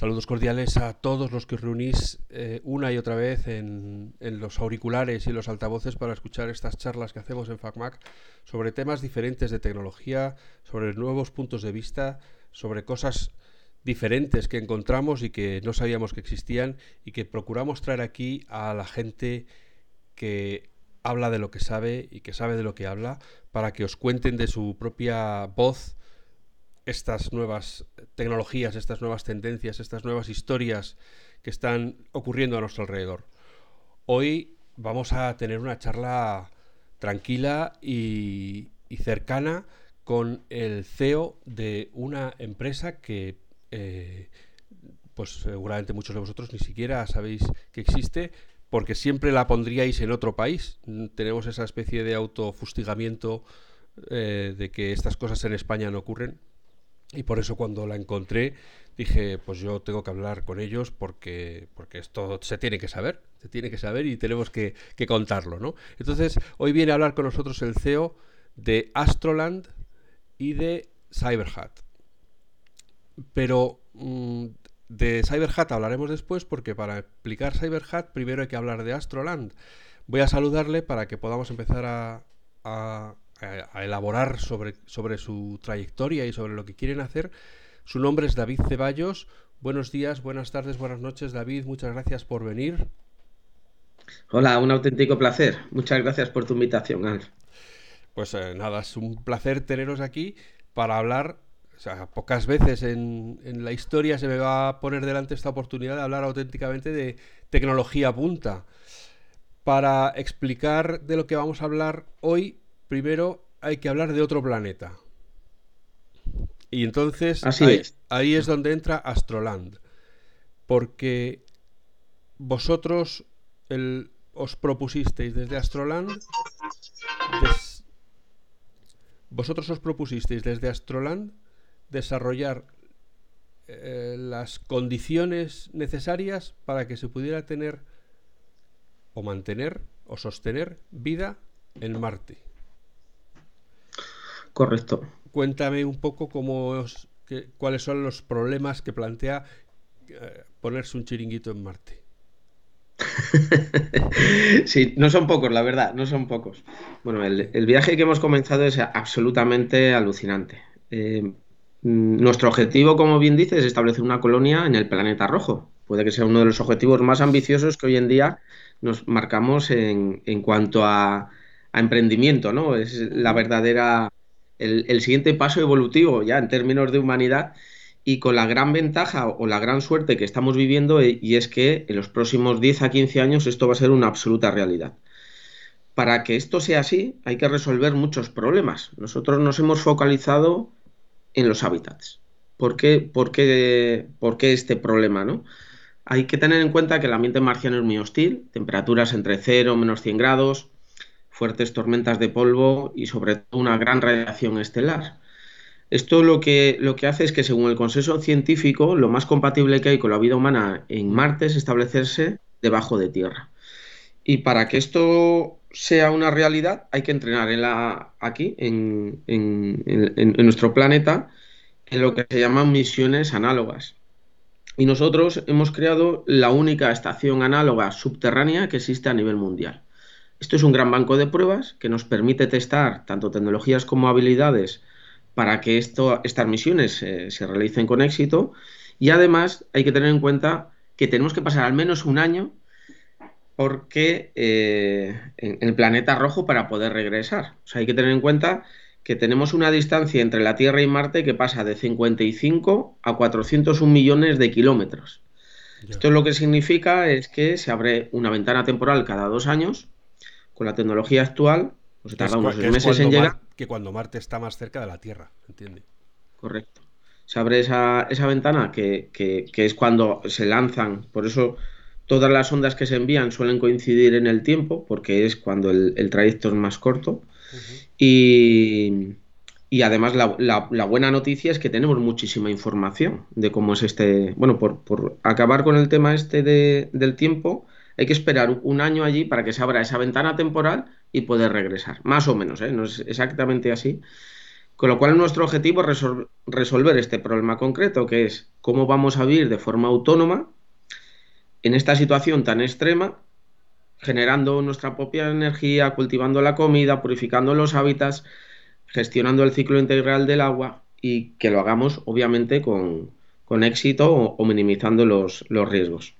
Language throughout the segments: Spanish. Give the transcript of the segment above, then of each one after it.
Saludos cordiales a todos los que os reunís eh, una y otra vez en, los auriculares y los altavoces para escuchar estas charlas que hacemos en FacMac sobre temas diferentes de tecnología, sobre nuevos puntos de vista, sobre cosas diferentes que encontramos y que no sabíamos que existían y que procuramos traer aquí a la gente que habla de lo que sabe y que sabe de lo que habla para que os cuenten de su propia voz estas nuevas tecnologías, estas nuevas tendencias, estas nuevas historias que están ocurriendo a nuestro alrededor. Hoy vamos a tener una charla tranquila y, cercana con el CEO de una empresa que eh, pues seguramente muchos de vosotros ni siquiera sabéis que existe porque siempre la pondríais en otro país. Tenemos esa especie de autofustigamiento eh, de que estas cosas en España no ocurren, y por eso cuando la encontré dije, pues yo tengo que hablar con ellos porque, porque esto se tiene que saber, se tiene que saber y tenemos que, contarlo, ¿no? Entonces, hoy viene a hablar con nosotros el CEO de Astroland y de Cyberhat. Pero mm, de Cyberhat hablaremos después porque para explicar Cyberhat primero hay que hablar de Astroland. Voy a saludarle para que podamos empezar a a, elaborar sobre, sobre su trayectoria y sobre lo que quieren hacer. Su nombre es David Ceballos. Buenos días, buenas tardes, buenas noches, David. Muchas gracias por venir. Hola, un auténtico placer. Muchas gracias por tu invitación, Alf. Pues eh, nada, es un placer teneros aquí para hablar. O sea, pocas veces en, en, la historia se me va a poner delante esta oportunidad de hablar auténticamente de tecnología punta. Para explicar de lo que vamos a hablar hoy, primero hay que hablar de otro planeta. Y entonces ahí, es. donde entra Astroland. Porque vosotros os propusisteis desde Astroland. vosotros os propusisteis desde Astroland desarrollar eh, las condiciones necesarias para que se pudiera tener o mantener o sostener vida en Marte. Correcto. Cuéntame un poco cómo cuáles son los problemas que plantea eh, ponerse un chiringuito en Marte. sí, no son pocos, la verdad, no son pocos. Bueno, el, viaje que hemos comenzado es absolutamente alucinante. Eh, nuestro objetivo, como bien dices, es establecer una colonia en el planeta rojo. Puede que sea uno de los objetivos más ambiciosos que hoy en día nos marcamos en, cuanto a, a, emprendimiento, ¿no? Es la verdadera el, siguiente paso evolutivo ya en términos de humanidad y con la gran ventaja o la gran suerte que estamos viviendo eh, y es que en los próximos 10 a 15 años esto va a ser una absoluta realidad. Para que esto sea así hay que resolver muchos problemas. Nosotros nos hemos focalizado en los hábitats. ¿Por qué, por qué, por qué este problema? ¿no? Hay que tener en cuenta que el ambiente marciano es muy hostil, temperaturas entre 0 menos 100 grados, fuertes tormentas de polvo y sobre todo una gran radiación estelar. Esto lo que, lo que hace es que según el consenso científico, lo más compatible que hay con la vida humana en Marte es establecerse debajo de tierra. Y para que esto sea una realidad, hay que entrenar en la, aquí, en, en nuestro planeta, en lo que se llaman misiones análogas. Y nosotros hemos creado la única estación análoga subterránea que existe a nivel mundial. Esto es un gran banco de pruebas que nos permite testar tanto tecnologías como habilidades para que esto, estas misiones eh, se realicen con éxito. Y además hay que tener en cuenta que tenemos que pasar al menos un año porque eh, en, el planeta rojo para poder regresar. O sea, hay que tener en cuenta que tenemos una distancia entre la Tierra y Marte que pasa de 55 a 401 millones de kilómetros. Esto lo que significa es que se abre una ventana temporal cada dos años con la tecnología actual, pues tarda unos meses en llegar. que cuando Marte está más cerca de la Tierra, ¿entiende? Correcto. Se abre esa, ventana que, es cuando se lanzan, por eso todas las ondas que se envían suelen coincidir en el tiempo, porque es cuando el, trayecto es más corto. y, además la, buena noticia es que tenemos muchísima información de cómo es este... Bueno, por, acabar con el tema este del tiempo, hay que esperar un año allí para que se abra esa ventana temporal y poder regresar. Más o menos, ¿eh? no es exactamente así. Con lo cual nuestro objetivo es resolver este problema concreto, que es cómo vamos a vivir de forma autónoma en esta situación tan extrema, generando nuestra propia energía, cultivando la comida, purificando los hábitats, gestionando el ciclo integral del agua y que lo hagamos obviamente con, éxito o, minimizando los, riesgos.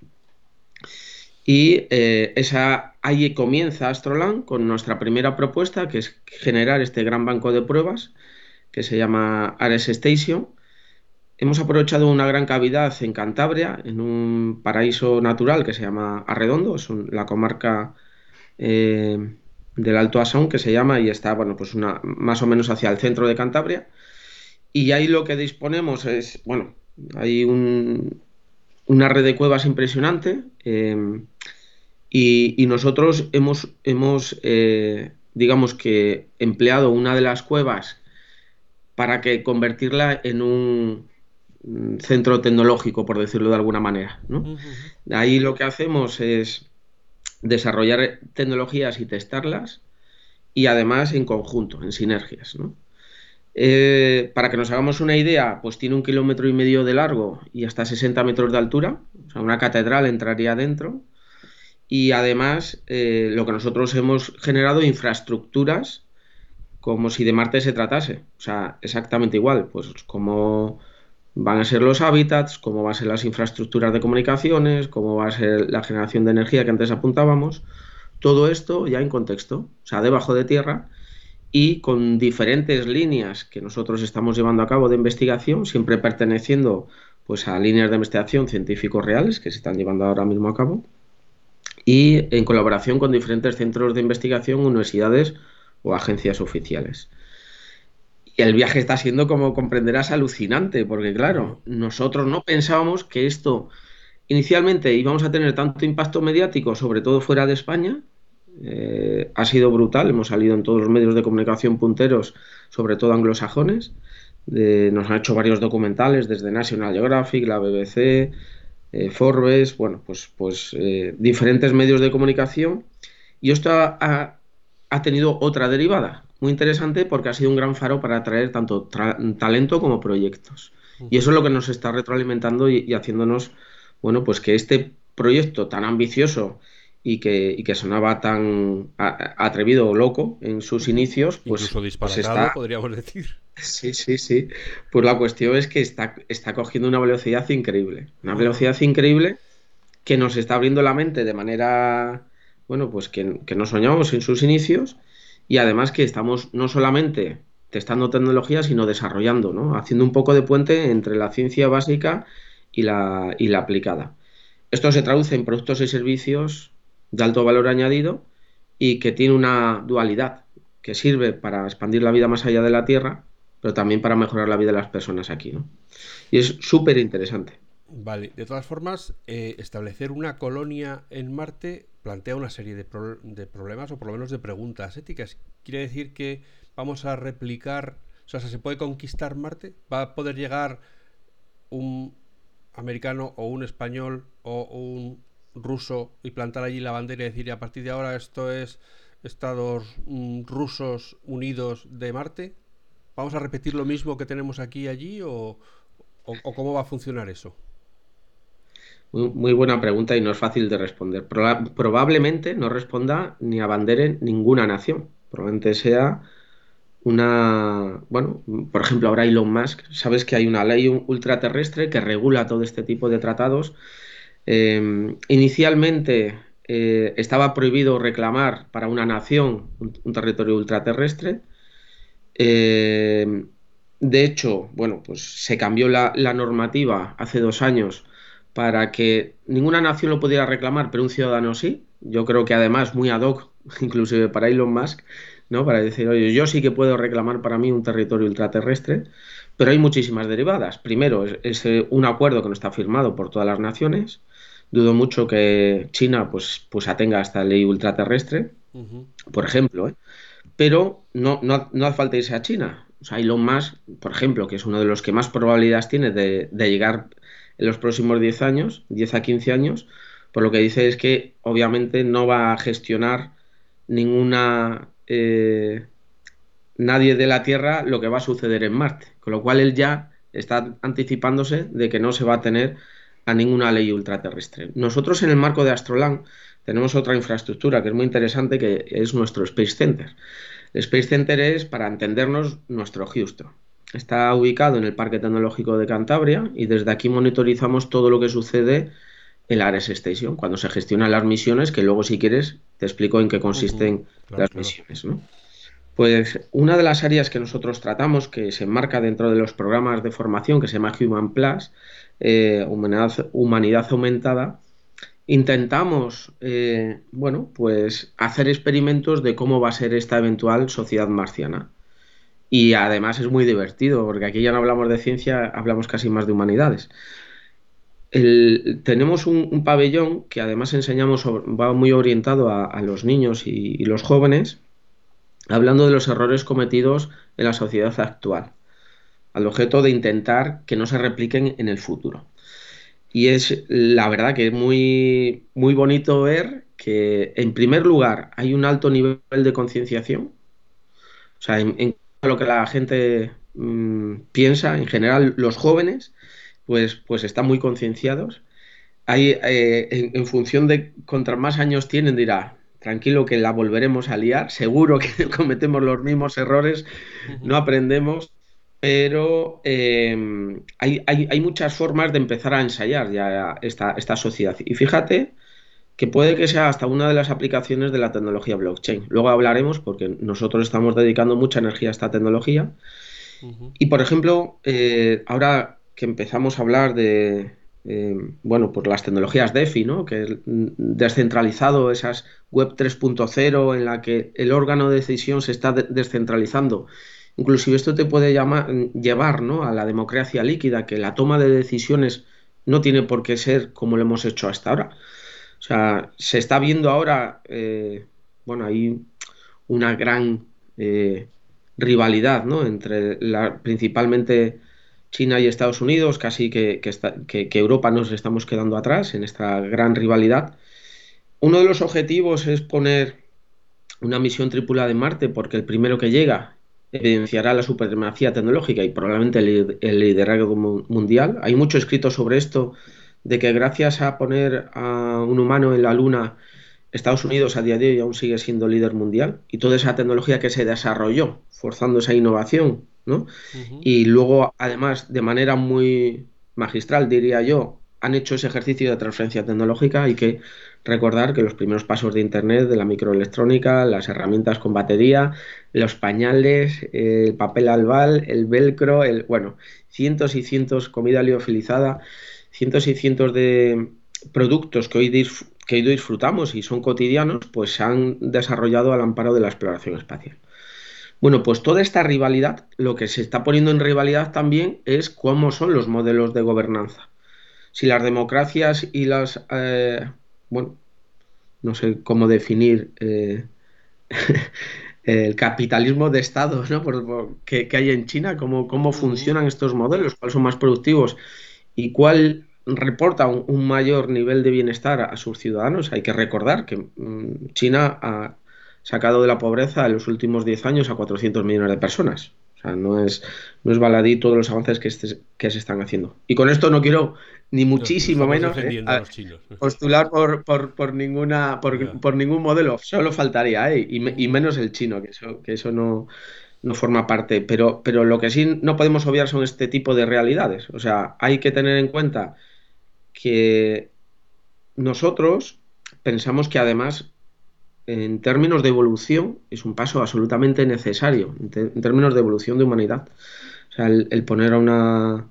Y eh, esa, ahí comienza Astroland con nuestra primera propuesta, que es generar este gran banco de pruebas que se llama Ares Station. Hemos aprovechado una gran cavidad en Cantabria, en un paraíso natural que se llama Arredondo, es la comarca eh, del Alto Asón que se llama y está bueno, pues una, más o menos hacia el centro de Cantabria. Y ahí lo que disponemos es, bueno, hay una red de cuevas impresionante eh, y, nosotros hemos, hemos eh, digamos que, empleado una de las cuevas para que convertirla en un centro tecnológico, por decirlo de alguna manera. Ahí lo que hacemos es desarrollar tecnologías y testarlas y además en conjunto, en sinergias. Eh, para que nos hagamos una idea, pues tiene un kilómetro y medio de largo y hasta 60 metros de altura, o sea, una catedral entraría dentro. Y además, eh, lo que nosotros hemos generado, infraestructuras como si de Marte se tratase. O sea, exactamente igual, pues como van a ser los hábitats, cómo van a ser las infraestructuras de comunicaciones, cómo va a ser la generación de energía que antes apuntábamos. Todo esto ya en contexto, o sea, debajo de tierra y con diferentes líneas que nosotros estamos llevando a cabo de investigación, siempre perteneciendo pues a líneas de investigación científicos reales que se están llevando ahora mismo a cabo y en colaboración con diferentes centros de investigación, universidades o agencias oficiales. Y el viaje está siendo, como comprenderás, alucinante, porque claro, nosotros no pensábamos que esto inicialmente íbamos a tener tanto impacto mediático, sobre todo fuera de España. Eh, ha sido brutal, hemos salido en todos los medios de comunicación punteros, sobre todo anglosajones. nos han hecho varios documentales desde National Geographic, la BBC, eh, Forbes, bueno, pues, pues eh, diferentes medios de comunicación. Y esto ha, ha tenido otra derivada muy interesante porque ha sido un gran faro para atraer tanto talento como proyectos. Y eso es lo que nos está retroalimentando y, haciéndonos, bueno, pues que este proyecto tan ambicioso y que, y que sonaba tan atrevido o loco en sus inicios, pues, Incluso pues disparatado, podríamos decir. Sí, sí, sí. Pues la cuestión es que está, está cogiendo una velocidad increíble. Una velocidad increíble que nos está abriendo la mente de manera bueno, pues que, que no soñamos en sus inicios y además que estamos no solamente testando tecnología, sino desarrollando, ¿no? Haciendo un poco de puente entre la ciencia básica y la, y la aplicada. Esto se traduce en productos y servicios de alto valor añadido y que tiene una dualidad que sirve para expandir la vida más allá de la Tierra, pero también para mejorar la vida de las personas aquí, ¿no? Y es súper interesante. Vale, de todas formas, eh, establecer una colonia en Marte plantea una serie de, problemas o por lo menos de preguntas éticas. ¿Quiere decir que vamos a replicar, o sea, se puede conquistar Marte? ¿Va a poder llegar un americano o un español o un ruso y plantar allí la bandera y decir a partir de ahora esto es Estados mm, rusos unidos de Marte? ¿Vamos a repetir lo mismo que tenemos aquí y allí o cómo va a funcionar eso? Muy, buena pregunta y no es fácil de responder. probablemente no responda ni a bandere ninguna nación. Probablemente sea una. Bueno, por ejemplo, ahora Elon Musk. Sabes que hay una ley ultraterrestre que regula todo este tipo de tratados. Em, inicialmente eh, estaba prohibido reclamar para una nación un, territorio ultraterrestre. Em, de hecho, bueno, pues se cambió la, la normativa hace dos años para que ninguna nación lo pudiera reclamar, pero un ciudadano sí. Yo creo que además muy ad hoc, inclusive para Elon Musk, ¿no? Para decir, oye, yo sí que puedo reclamar para mí un territorio ultraterrestre, pero hay muchísimas derivadas. Primero, es, un acuerdo que no está firmado por todas las naciones. Dudo mucho que China pues, pues atenga esta ley ultraterrestre, por ejemplo. ¿eh? Pero no, no, no hace falta irse a China. O sea, Elon Musk, por ejemplo, que es uno de los que más probabilidades tiene de, llegar en los próximos 10 años, 10 a 15 años, por lo que dice es que obviamente no va a gestionar ninguna, eh, nadie de la Tierra lo que va a suceder en Marte, con lo cual él ya está anticipándose de que no se va a tener a ninguna ley ultraterrestre. Nosotros en el marco de Astroland tenemos otra infraestructura que es muy interesante, que es nuestro Space Center. El Space Center es, para entendernos, nuestro Houston. Está ubicado en el Parque Tecnológico de Cantabria y desde aquí monitorizamos todo lo que sucede en la Ares Station, cuando se gestionan las misiones, que luego si quieres te explico en qué consisten las misiones. Pues una de las áreas que nosotros tratamos, que se enmarca dentro de los programas de formación que se llama Human Plus, eh, humanidad, humanidad, aumentada, intentamos, eh, bueno, pues hacer experimentos de cómo va a ser esta eventual sociedad marciana. Y además es muy divertido, porque aquí ya no hablamos de ciencia, hablamos casi más de humanidades. tenemos un, pabellón que además enseñamos, va muy orientado a, los niños y, los jóvenes, hablando de los errores cometidos en la sociedad actual, al objeto de intentar que no se repliquen en el futuro. Y es la verdad que es muy, muy bonito ver que, en primer lugar, hay un alto nivel de concienciación. O sea, en, lo que la gente mm, piensa, en general, los jóvenes, pues, pues están muy concienciados. Hay, eh, en, función de contra más años tienen, dirá, tranquilo que la volveremos a liar, seguro que cometemos los mismos errores, no aprendemos pero em, hay, muchas formas de empezar a ensayar ya esta, esta sociedad. Y fíjate que puede que sea hasta una de las aplicaciones de la tecnología blockchain. Luego hablaremos porque nosotros estamos dedicando mucha energía a esta tecnología. Y por ejemplo, eh, ahora que empezamos a hablar de, em, bueno, pues las tecnologías DeFi, ¿no? Que es descentralizado, esas web 3.0 en la que el órgano de decisión se está descentralizando Inclusive esto te puede llevar ¿no? a la democracia líquida, que la toma de decisiones no tiene por qué ser como lo hemos hecho hasta ahora. O sea, se está viendo ahora, eh, bueno, hay una gran eh, rivalidad ¿no? entre la, principalmente China y Estados Unidos, casi que, que, que, Europa nos estamos quedando atrás en esta gran rivalidad. Uno de los objetivos es poner una misión tripulada en Marte, porque el primero que llega evidenciará la supremacía tecnológica y probablemente el, liderazgo mundial. Hay mucho escrito sobre esto, de que gracias a poner a un humano en la Luna, Estados Unidos a día de hoy aún sigue siendo líder mundial y toda esa tecnología que se desarrolló forzando esa innovación, ¿no? Y luego, además, de manera muy magistral, diría yo, han hecho ese ejercicio de transferencia tecnológica y que recordar que los primeros pasos de Internet, de la microelectrónica, las herramientas con batería, los pañales, el papel albal, el velcro, el, bueno, cientos y cientos, comida liofilizada, cientos y cientos de productos que hoy, que hoy disfrutamos y son cotidianos, pues se han desarrollado al amparo de la exploración espacial. Bueno, pues toda esta rivalidad, lo que se está poniendo en rivalidad también es cómo son los modelos de gobernanza. Si las democracias y las eh, bueno, no sé cómo definir eh, el capitalismo de Estado ¿no? que, hay en China, cómo, cómo funcionan estos modelos, cuáles son más productivos y cuál reporta un, mayor nivel de bienestar a sus ciudadanos. Hay que recordar que mm, China ha sacado de la pobreza en los últimos 10 años a 400 millones de personas. O sea, no es, no es baladí todos los avances que, este, que se están haciendo. Y con esto no quiero ni muchísimo menos eh, postular por, por, por ninguna por, por, ningún modelo. Solo faltaría, ¿eh? y, y, menos el chino, que eso, que eso no, no forma parte. Pero, pero lo que sí no podemos obviar son este tipo de realidades. O sea, hay que tener en cuenta que nosotros pensamos que además en términos de evolución, es un paso absolutamente necesario, en, términos de evolución de humanidad. O sea, el, poner a una.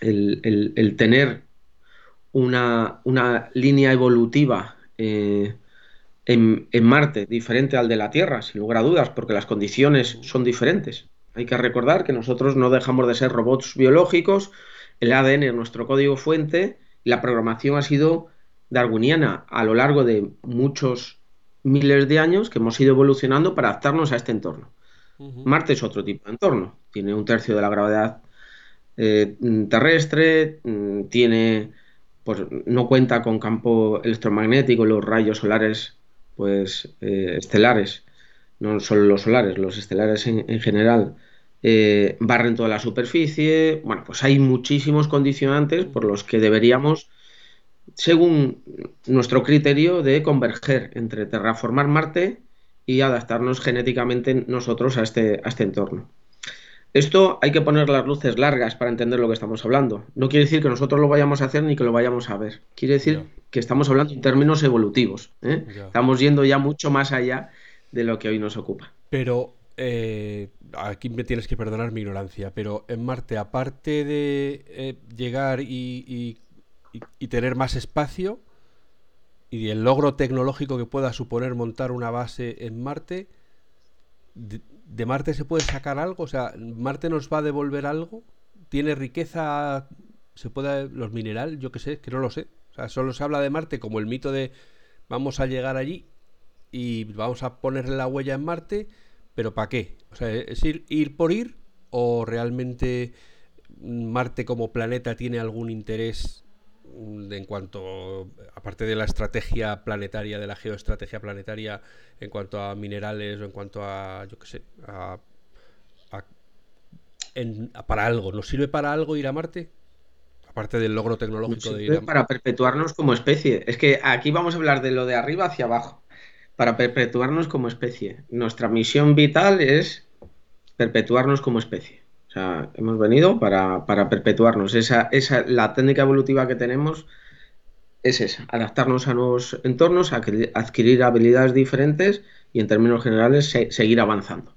El, tener una, línea evolutiva eh, en, Marte diferente al de la Tierra, sin lugar a dudas, porque las condiciones son diferentes. Hay que recordar que nosotros no dejamos de ser robots biológicos, el ADN es nuestro código fuente, y la programación ha sido darwiniana a lo largo de muchos miles de años que hemos ido evolucionando para adaptarnos a este entorno. Marte es otro tipo de entorno, tiene un tercio de la gravedad eh, terrestre, mm, tiene, pues no cuenta con campo electromagnético, los rayos solares, pues eh, estelares no solo los solares, los estelares en, general, eh, barren toda la superficie. Bueno, pues hay muchísimos condicionantes por los que deberíamos, según nuestro criterio, de converger entre terraformar Marte y adaptarnos genéticamente nosotros a este, a este entorno. Esto hay que poner las luces largas para entender lo que estamos hablando. No quiere decir que nosotros lo vayamos a hacer ni que lo vayamos a ver. Quiere decir que estamos hablando en términos evolutivos. ¿eh? Estamos yendo ya mucho más allá de lo que hoy nos ocupa. Pero eh, aquí me tienes que perdonar mi ignorancia, pero en Marte, aparte de eh, llegar y, tener más espacio y el logro tecnológico que pueda suponer montar una base en Marte, ¿De Marte se puede sacar algo? O sea, ¿Marte nos va a devolver algo? ¿Tiene riqueza? ¿Se puede los minerales? Yo qué sé, que no lo sé. O sea, solo se habla de Marte como el mito de vamos a llegar allí y vamos a ponerle la huella en Marte, pero ¿para qué? O sea, ¿es ir por ir o realmente Marte como planeta tiene algún interés en cuanto, aparte de la estrategia planetaria, de la geoestrategia planetaria, en cuanto a minerales o en cuanto a, yo qué sé, para algo. ¿Nos sirve para algo ir a Marte? Aparte del logro tecnológico de ir a. Para perpetuarnos como especie. Es que aquí vamos a hablar de lo de arriba hacia abajo. Para perpetuarnos como especie. Nuestra misión vital es perpetuarnos como especie. O sea, hemos venido para, perpetuarnos. Esa, esa, la técnica evolutiva que tenemos es esa, adaptarnos a nuevos entornos, adquirir habilidades diferentes y en términos generales seguir avanzando.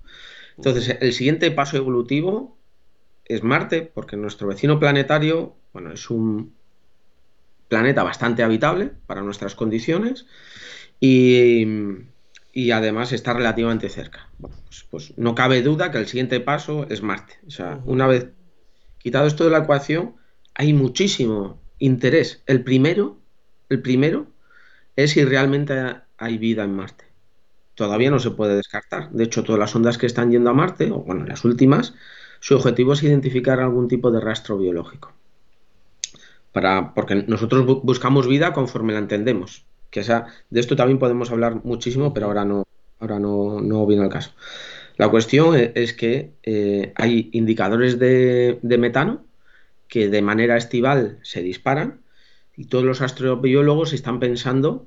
Entonces, el siguiente paso evolutivo es Marte, porque nuestro vecino planetario, bueno, es un planeta bastante habitable para nuestras condiciones y, y además está relativamente cerca. Pues, pues, no cabe duda que el siguiente paso es Marte. O sea, una vez quitado esto de la ecuación, hay muchísimo interés. El primero, el primero es si realmente hay vida en Marte. Todavía no se puede descartar. De hecho, todas las ondas que están yendo a Marte, o bueno, las últimas, su objetivo es identificar algún tipo de rastro biológico. Para, porque nosotros buscamos vida conforme la entendemos que de esto también podemos hablar muchísimo, pero ahora no, ahora no, viene al caso. La cuestión e, es, que eh, hay indicadores de, metano que de manera estival se disparan y todos los astrobiólogos están pensando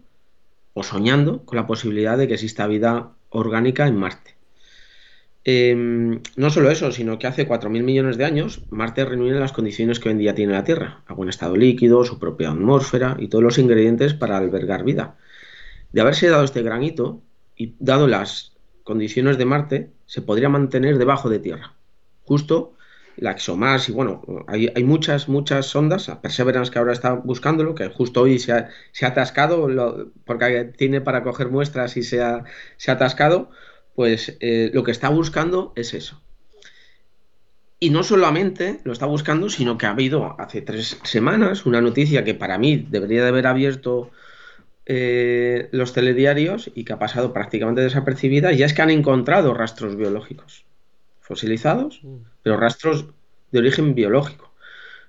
o soñando con la posibilidad de que exista vida orgánica en Marte. Em, no solo eso, sino que hace 4.000 millones de años Marte reúne las condiciones que hoy en día tiene la Tierra, agua en estado líquido, su propia atmósfera y todos los ingredientes para albergar vida. De haberse dado este granito y dado las condiciones de Marte, se podría mantener debajo de Tierra. Justo la ExoMars y bueno, hay, muchas, muchas sondas, Perseverance que ahora está buscándolo, que justo hoy se ha, atascado porque tiene para coger muestras y se ha, se ha atascado pues eh, lo que está buscando es eso. Y no solamente lo está buscando, sino que ha habido hace tres semanas una noticia que para mí debería de haber abierto eh, los telediarios y que ha pasado prácticamente desapercibida, y es que han encontrado rastros biológicos fosilizados, mm. pero rastros de origen biológico.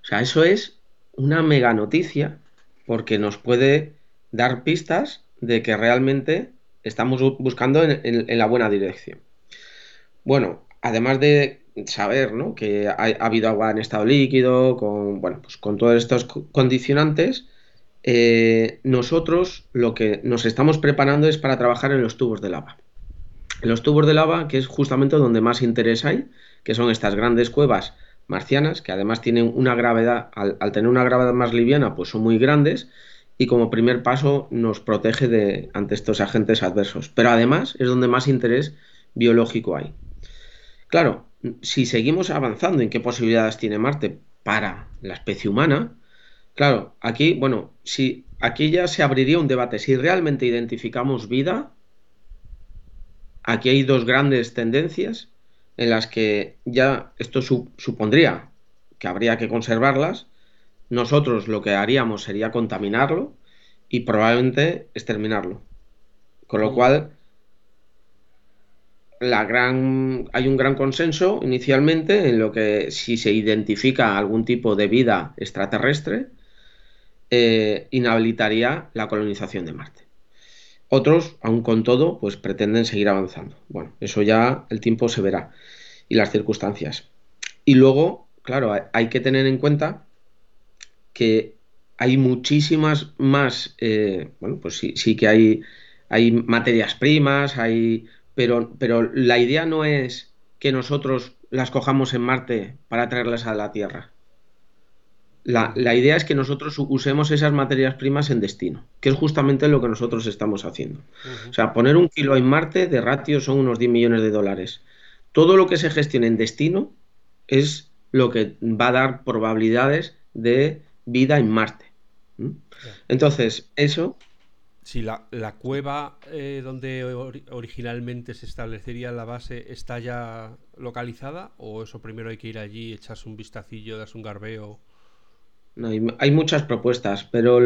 O sea, eso es una mega noticia porque nos puede dar pistas de que realmente estamos buscando en, la buena dirección. Bueno, además de saber que ha, habido agua en estado líquido, con, bueno, pues con todos estos condicionantes, eh, nosotros lo que nos estamos preparando es para trabajar en los tubos de lava. En los tubos de lava, que es justamente donde más interés hay, que son estas grandes cuevas marcianas, que además tienen una gravedad, al tener una gravedad más liviana, pues son muy grandes y como primer paso nos protege de, ante estos agentes adversos. Pero además es donde más interés biológico hay. Claro, si seguimos avanzando en qué posibilidades tiene Marte para la especie humana, claro, aquí, bueno, si aquí ya se abriría un debate. Si realmente identificamos vida, aquí hay dos grandes tendencias en las que ya esto supondría que habría que conservarlas nosotros lo que haríamos sería contaminarlo y probablemente exterminarlo. Con lo mm. cual, la gran, hay un gran consenso inicialmente en lo que si se identifica algún tipo de vida extraterrestre, eh, inhabilitaría la colonización de Marte. Otros, aún con todo, pues pretenden seguir avanzando. Bueno, eso ya el tiempo se verá y las circunstancias. Y luego, claro, hay que tener en cuenta que hay muchísimas más, eh, bueno, pues sí, sí que hay, hay materias primas, hay, pero, pero la idea no es que nosotros las cojamos en Marte para traerlas a la Tierra. La, idea es que nosotros usemos esas materias primas en destino, que es justamente lo que nosotros estamos haciendo. O sea, poner un kilo en Marte de ratio son unos 10 millones de dólares. Todo lo que se gestione en destino es lo que va a dar probabilidades de vida en Marte. Entonces, eso... Si la, cueva eh, donde originalmente se establecería la base está ya localizada, o eso primero hay que ir allí, echarse un vistacillo, darse un garbeo. hay, muchas propuestas, pero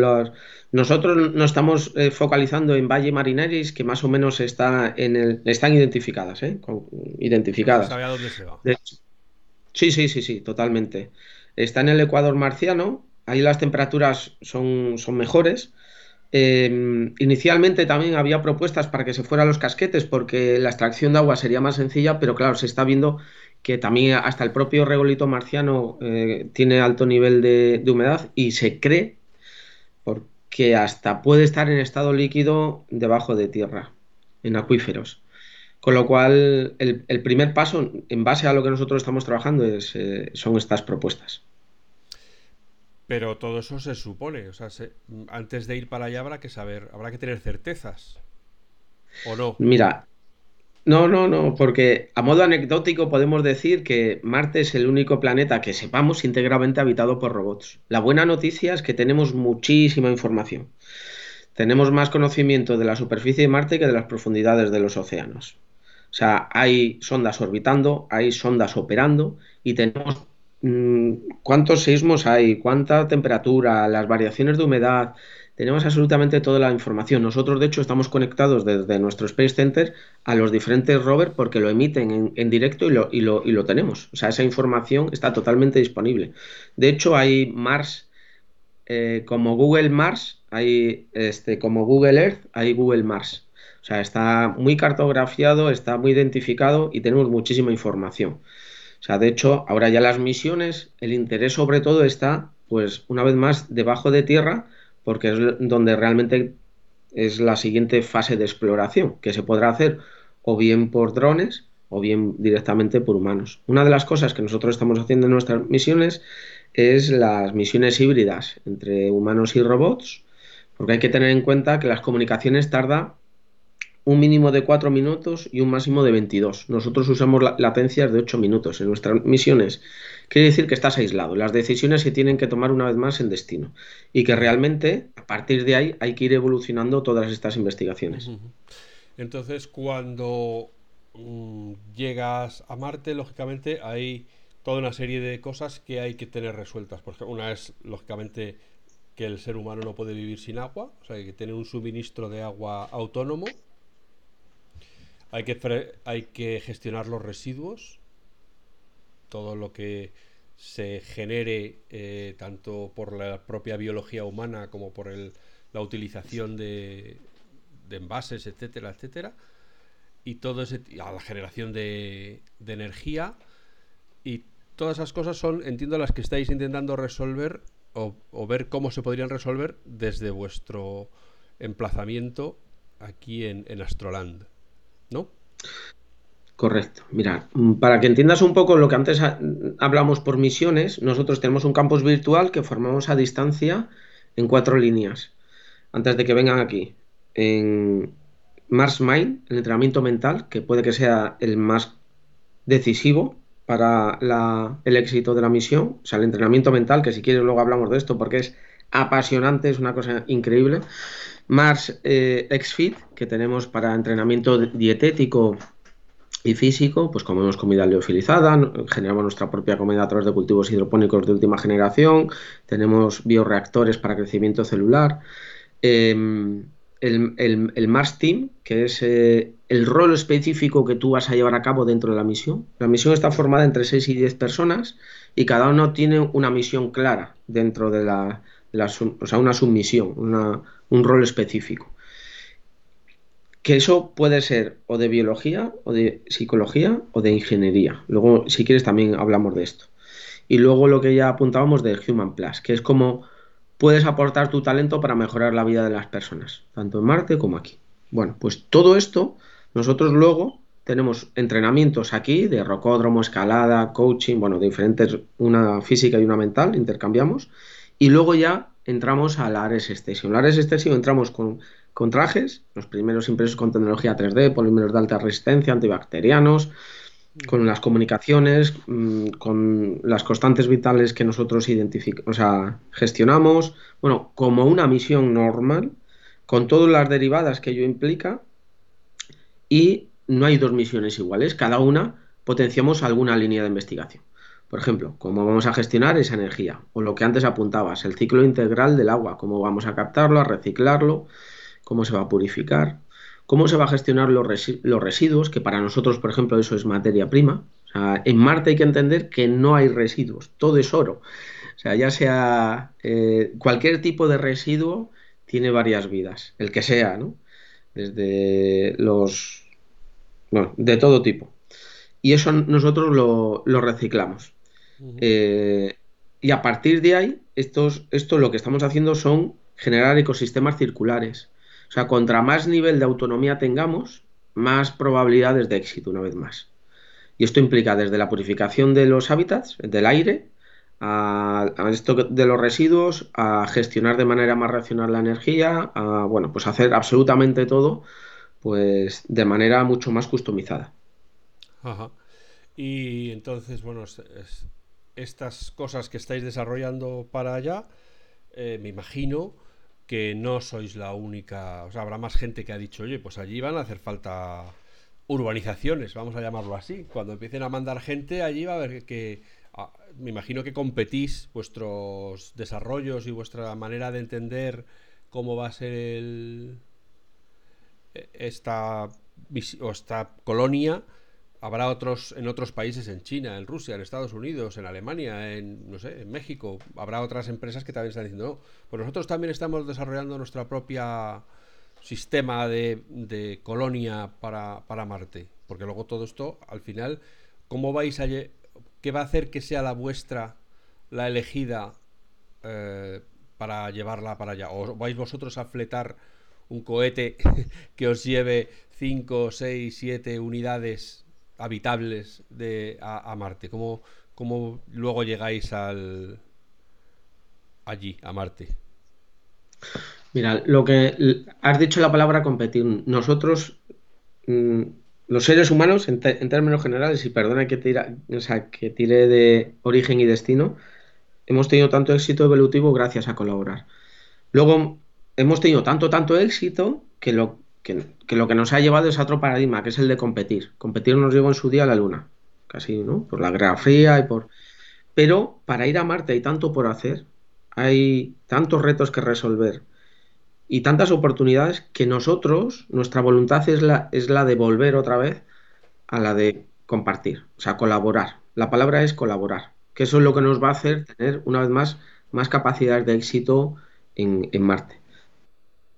nosotros nos estamos eh, focalizando en Valle Marineris, que más o menos está en el, están identificadas, ¿eh? identificadas. ¿Sabe a dónde se va? sí, sí, sí, sí, totalmente. Está en el Ecuador marciano, ahí las temperaturas son, son mejores. Em, inicialmente también había propuestas para que se fueran los casquetes porque la extracción de agua sería más sencilla, pero claro, se está viendo que también hasta el propio regolito marciano eh, tiene alto nivel de, humedad y se cree porque hasta puede estar en estado líquido debajo de tierra, en acuíferos. Con lo cual, el, primer paso, en base a lo que nosotros estamos trabajando, es, eh, son estas propuestas. Pero todo eso se supone, o sea, antes de ir para allá habrá que saber, habrá que tener certezas. ¿O no? Mira, no, no, no, porque a modo anecdótico podemos decir que Marte es el único planeta que sepamos íntegramente habitado por robots. La buena noticia es que tenemos muchísima información. Tenemos más conocimiento de la superficie de Marte que de las profundidades de los océanos. O sea, hay sondas orbitando, hay sondas operando y tenemos Mm, cuántos sismos hay, cuánta temperatura, las variaciones de humedad. Tenemos absolutamente toda la información. Nosotros, de hecho, estamos conectados desde nuestro Space Center a los diferentes rovers porque lo emiten en, directo y lo, tenemos. O sea, esa información está totalmente disponible. De hecho, hay Mars, eh, como Google Mars, hay este, como Google Earth, hay Google Mars. O sea, está muy cartografiado, está muy identificado y tenemos muchísima información. O sea, de hecho, ahora ya las misiones, el interés sobre todo está, pues, una vez más, debajo de tierra, porque es donde realmente es la siguiente fase de exploración, que se podrá hacer o bien por drones o bien directamente por humanos. Una de las cosas que nosotros estamos haciendo en nuestras misiones es las misiones híbridas entre humanos y robots, porque hay que tener en cuenta que las comunicaciones tardan un mínimo de 4 minutos y un máximo de 22. Nosotros usamos latencias de 8 minutos en nuestras misiones. Quiere decir que estás aislado. Las decisiones se tienen que tomar una vez más en destino. Y que realmente, a partir de ahí, hay que ir evolucionando todas estas investigaciones. Entonces, cuando mm, llegas a Marte, lógicamente hay toda una serie de cosas que hay que tener resueltas. Porque una es, lógicamente, que el ser humano no puede vivir sin agua, o sea, hay que tener un suministro de agua autónomo hay que, gestionar los residuos, todo lo que se genere eh, tanto por la propia biología humana como por el, la utilización de, envases, etcétera, etcétera, y todo ese, la generación de, energía y todas esas cosas son, entiendo, las que estáis intentando resolver o, ver cómo se podrían resolver desde vuestro emplazamiento aquí en Astroland. ¿No? Correcto. Mira, mm, para que entiendas un poco lo que antes hablamos por misiones, nosotros tenemos un campus virtual que formamos a distancia en cuatro líneas. Antes de que vengan aquí. En Mars Mind, el entrenamiento mental, que puede que sea el más decisivo para el éxito de la misión. O sea, el entrenamiento mental, que si quieres luego hablamos de esto porque es apasionante, es una cosa increíble. Mars eh, XFIT, que tenemos para entrenamiento dietético y físico, pues comemos comida leofilizada, generamos nuestra propia comida a través de cultivos hidropónicos de última generación, tenemos bioreactores para crecimiento celular. Em, el, Mars Team, que es eh, el rol específico que tú vas a llevar a cabo dentro de la misión. La misión está formada entre 6 y 10 personas y cada uno tiene una misión clara dentro de la, o sea, una submisión, una, un rol específico. que eso puede ser o de biología, o de psicología, o de ingeniería. Luego, si quieres, también hablamos de esto. Y luego lo que ya apuntábamos de Human Plus, que es como puedes aportar tu talento para mejorar la vida de las personas, tanto en Marte como aquí. Bueno, pues todo esto, nosotros luego tenemos entrenamientos aquí de rocódromo, escalada, coaching, bueno, diferentes, una física y una mental, intercambiamos, y luego ya entramos a la Ares Station. La Ares Station entramos con con trajes, los primeros impresos con tecnología 3D, polímeros de alta resistencia, antibacterianos, con las comunicaciones, mm, con las constantes vitales que nosotros o sea, gestionamos, bueno, como una misión normal, con todas las derivadas que ello implica, y no hay dos misiones iguales, cada una potenciamos alguna línea de investigación. Por ejemplo, cómo vamos a gestionar esa energía, o lo que antes apuntabas, el ciclo integral del agua, cómo vamos a captarlo, a reciclarlo, cómo se va a purificar, cómo se va a gestionar los, residuos, que para nosotros, por ejemplo, eso es materia prima. en Marte hay que entender que no hay residuos, todo es oro. O sea, ya sea eh, cualquier tipo de residuo tiene varias vidas, el que sea, ¿no? Desde los... Bueno, de todo tipo. Y eso nosotros lo, reciclamos. Eh, y a partir de ahí, estos, esto lo que estamos haciendo son generar ecosistemas circulares. O sea, contra más nivel de autonomía tengamos, más probabilidades de éxito, una vez más. Y esto implica desde la purificación de los hábitats, del aire, a, esto de los residuos, a gestionar de manera más racional la energía, a bueno, pues hacer absolutamente todo, pues de manera mucho más customizada. Ajá. Y entonces, bueno, estas cosas que estáis desarrollando para allá, eh, me imagino que no sois la única, o sea, habrá más gente que ha dicho, oye, pues allí van a hacer falta urbanizaciones, vamos a llamarlo así. Cuando empiecen a mandar gente, allí va a haber que, me imagino que competís vuestros desarrollos y vuestra manera de entender cómo va a ser el, e, esta, esta colonia habrá otros en otros países, en China, en Rusia, en Estados Unidos, en Alemania, en no sé, en México. Habrá otras empresas que también están diciendo, no, pues nosotros también estamos desarrollando nuestra propia sistema de, colonia para, Marte. Porque luego todo esto, al final, ¿cómo vais a qué va a hacer que sea la vuestra la elegida eh, para llevarla para allá? ¿O vais vosotros a fletar un cohete que os lleve 5, 6, 7 unidades habitables de, a, Marte? ¿Cómo, ¿Cómo, luego llegáis al allí, a Marte? Mira, lo que has dicho la palabra competir. Nosotros, mm, los seres humanos, en, términos generales, y perdona que, tira, o sea, que tire de origen y destino, hemos tenido tanto éxito evolutivo gracias a colaborar. Luego, hemos tenido tanto, tanto éxito que lo, que, lo que nos ha llevado es a otro paradigma, que es el de competir. Competir nos llevó en su día a la Luna, casi, ¿no? Por la Guerra Fría y por... Pero para ir a Marte hay tanto por hacer, hay tantos retos que resolver y tantas oportunidades que nosotros, nuestra voluntad es la, es la de volver otra vez a la de compartir, o sea, colaborar. La palabra es colaborar, que eso es lo que nos va a hacer tener una vez más más capacidades de éxito en Marte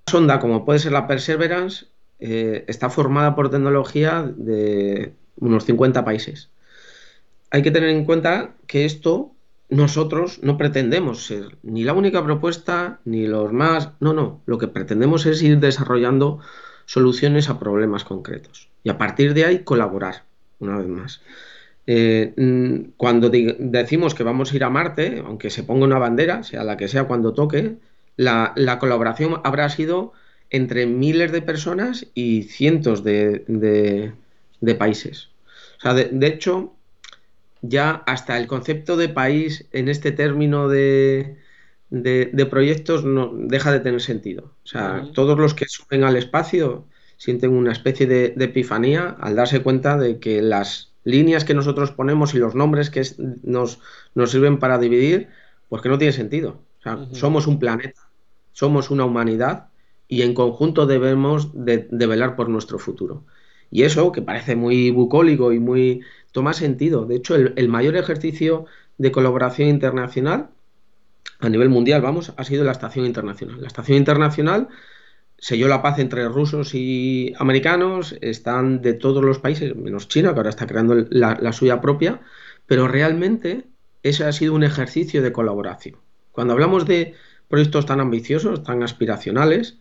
sonda, como puede ser la Perseverance, eh, está formada por tecnología de unos 50 países. Hay que tener en cuenta que esto nosotros no pretendemos ser ni la única propuesta, ni los más... No, no, lo que pretendemos es ir desarrollando soluciones a problemas concretos. Y a partir de ahí colaborar, una vez más. Eh, mm, cuando decimos que vamos a ir a Marte, aunque se ponga una bandera, sea la que sea cuando toque, la, colaboración habrá sido entre miles de personas y cientos de, países. O sea, de, hecho, ya hasta el concepto de país en este término de, proyectos no deja de tener sentido. O sea, todos los que suben al espacio sienten una especie de, epifanía al darse cuenta de que las líneas que nosotros ponemos y los nombres que nos, nos sirven para dividir, pues que no tiene sentido. O sea, somos un planeta somos una humanidad y en conjunto debemos de, velar por nuestro futuro. Y eso, que parece muy bucólico y muy... toma sentido. De hecho, el, mayor ejercicio de colaboración internacional a nivel mundial, vamos, ha sido la Estación Internacional. La Estación Internacional selló la paz entre rusos y americanos, están de todos los países, menos China, que ahora está creando la, la suya propia, pero realmente ese ha sido un ejercicio de colaboración. Cuando hablamos de proyectos tan ambiciosos, tan aspiracionales,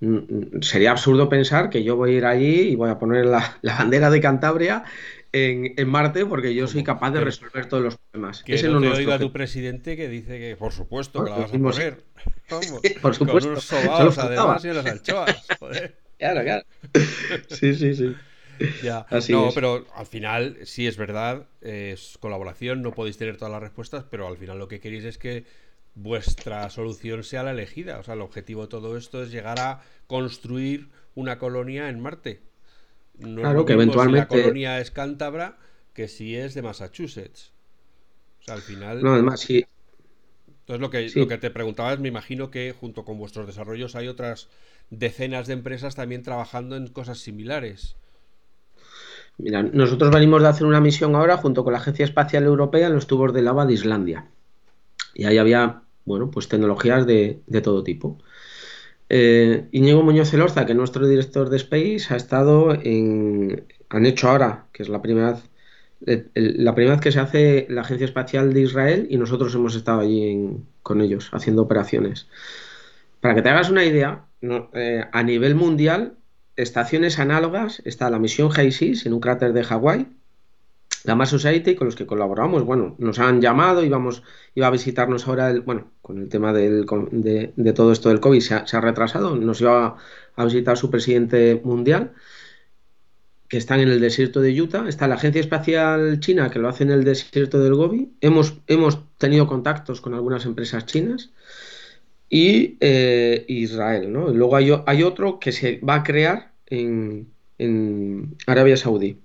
mm, mm, sería absurdo pensar que yo voy a ir allí y voy a poner la, la bandera de Cantabria en, Marte porque yo soy capaz de resolver todos los problemas. Que Ese no, te oiga tu presidente que dice que por supuesto que la vas a poner. por supuesto. Con unos sobaos además y unas anchoas. Claro, claro. Sí, sí, sí. Ya. no, pero al final sí es verdad, es colaboración, no podéis tener todas las respuestas, pero al final lo que queréis es que vuestra solución sea la elegida. O sea, el objetivo de todo esto es llegar a construir una colonia en Marte claro, que eventualmente. la colonia es cántabra que si es de Massachusetts. O sea, al final. No, además, sí. Entonces, lo que, lo que te preguntaba es: me imagino que junto con vuestros desarrollos hay otras decenas de empresas también trabajando en cosas similares. Mira, nosotros venimos de hacer una misión ahora junto con la Agencia Espacial Europea en los tubos de lava de Islandia. Y ahí había, bueno, pues tecnologías de, de todo tipo. Eh, Íñigo Muñoz Elorza, que es nuestro director de Space, ha estado en. Han hecho ahora, que es la primera vez. Eh, la primera vez que se hace la Agencia Espacial de Israel y nosotros hemos estado allí con ellos haciendo operaciones. Para que te hagas una idea, eh, a nivel mundial, estaciones análogas está la misión HI-6 en un cráter de Hawái, la Mars Society con los que colaboramos, bueno, nos han llamado, íbamos, iba a visitarnos ahora, bueno, con el tema del, de, todo esto del COVID se ha, retrasado, nos iba a, visitar su presidente mundial, que están en el desierto de Utah, está la Agencia Espacial China que lo hace en el desierto del Gobi, hemos, hemos tenido contactos con algunas empresas chinas y eh, Israel, ¿no? Y luego hay, hay, otro que se va a crear en, en Arabia Saudí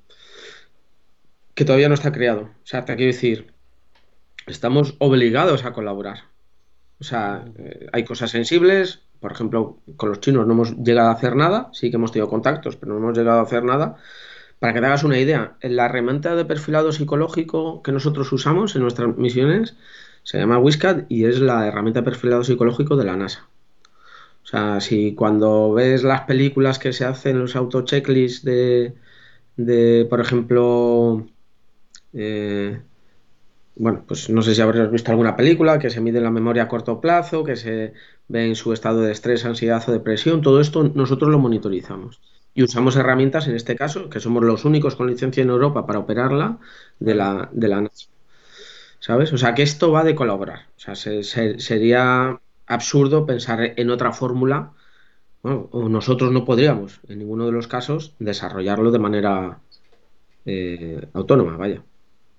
que todavía no está creado. O sea, te quiero decir, estamos obligados a colaborar. O sea, eh, hay cosas sensibles, por ejemplo, con los chinos no hemos llegado a hacer nada, sí que hemos tenido contactos, pero no hemos llegado a hacer nada. Para que te hagas una idea, la herramienta de perfilado psicológico que nosotros usamos en nuestras misiones se llama WISCAT y es la herramienta de perfilado psicológico de la NASA. O sea, si cuando ves las películas que se hacen, los auto checklists de, de por ejemplo, eh, bueno, pues no sé si habrás visto alguna película que se mide la memoria a corto plazo, que se ve en su estado de estrés, ansiedad o depresión. Todo esto nosotros lo monitorizamos. Y usamos herramientas, en este caso, que somos los únicos con licencia en Europa para operarla, de la, NASA. ¿Sabes? O sea, que esto va de colaborar. O sea, sería absurdo pensar en otra fórmula. o nosotros no podríamos, en ninguno de los casos, desarrollarlo de manera eh, autónoma, vaya.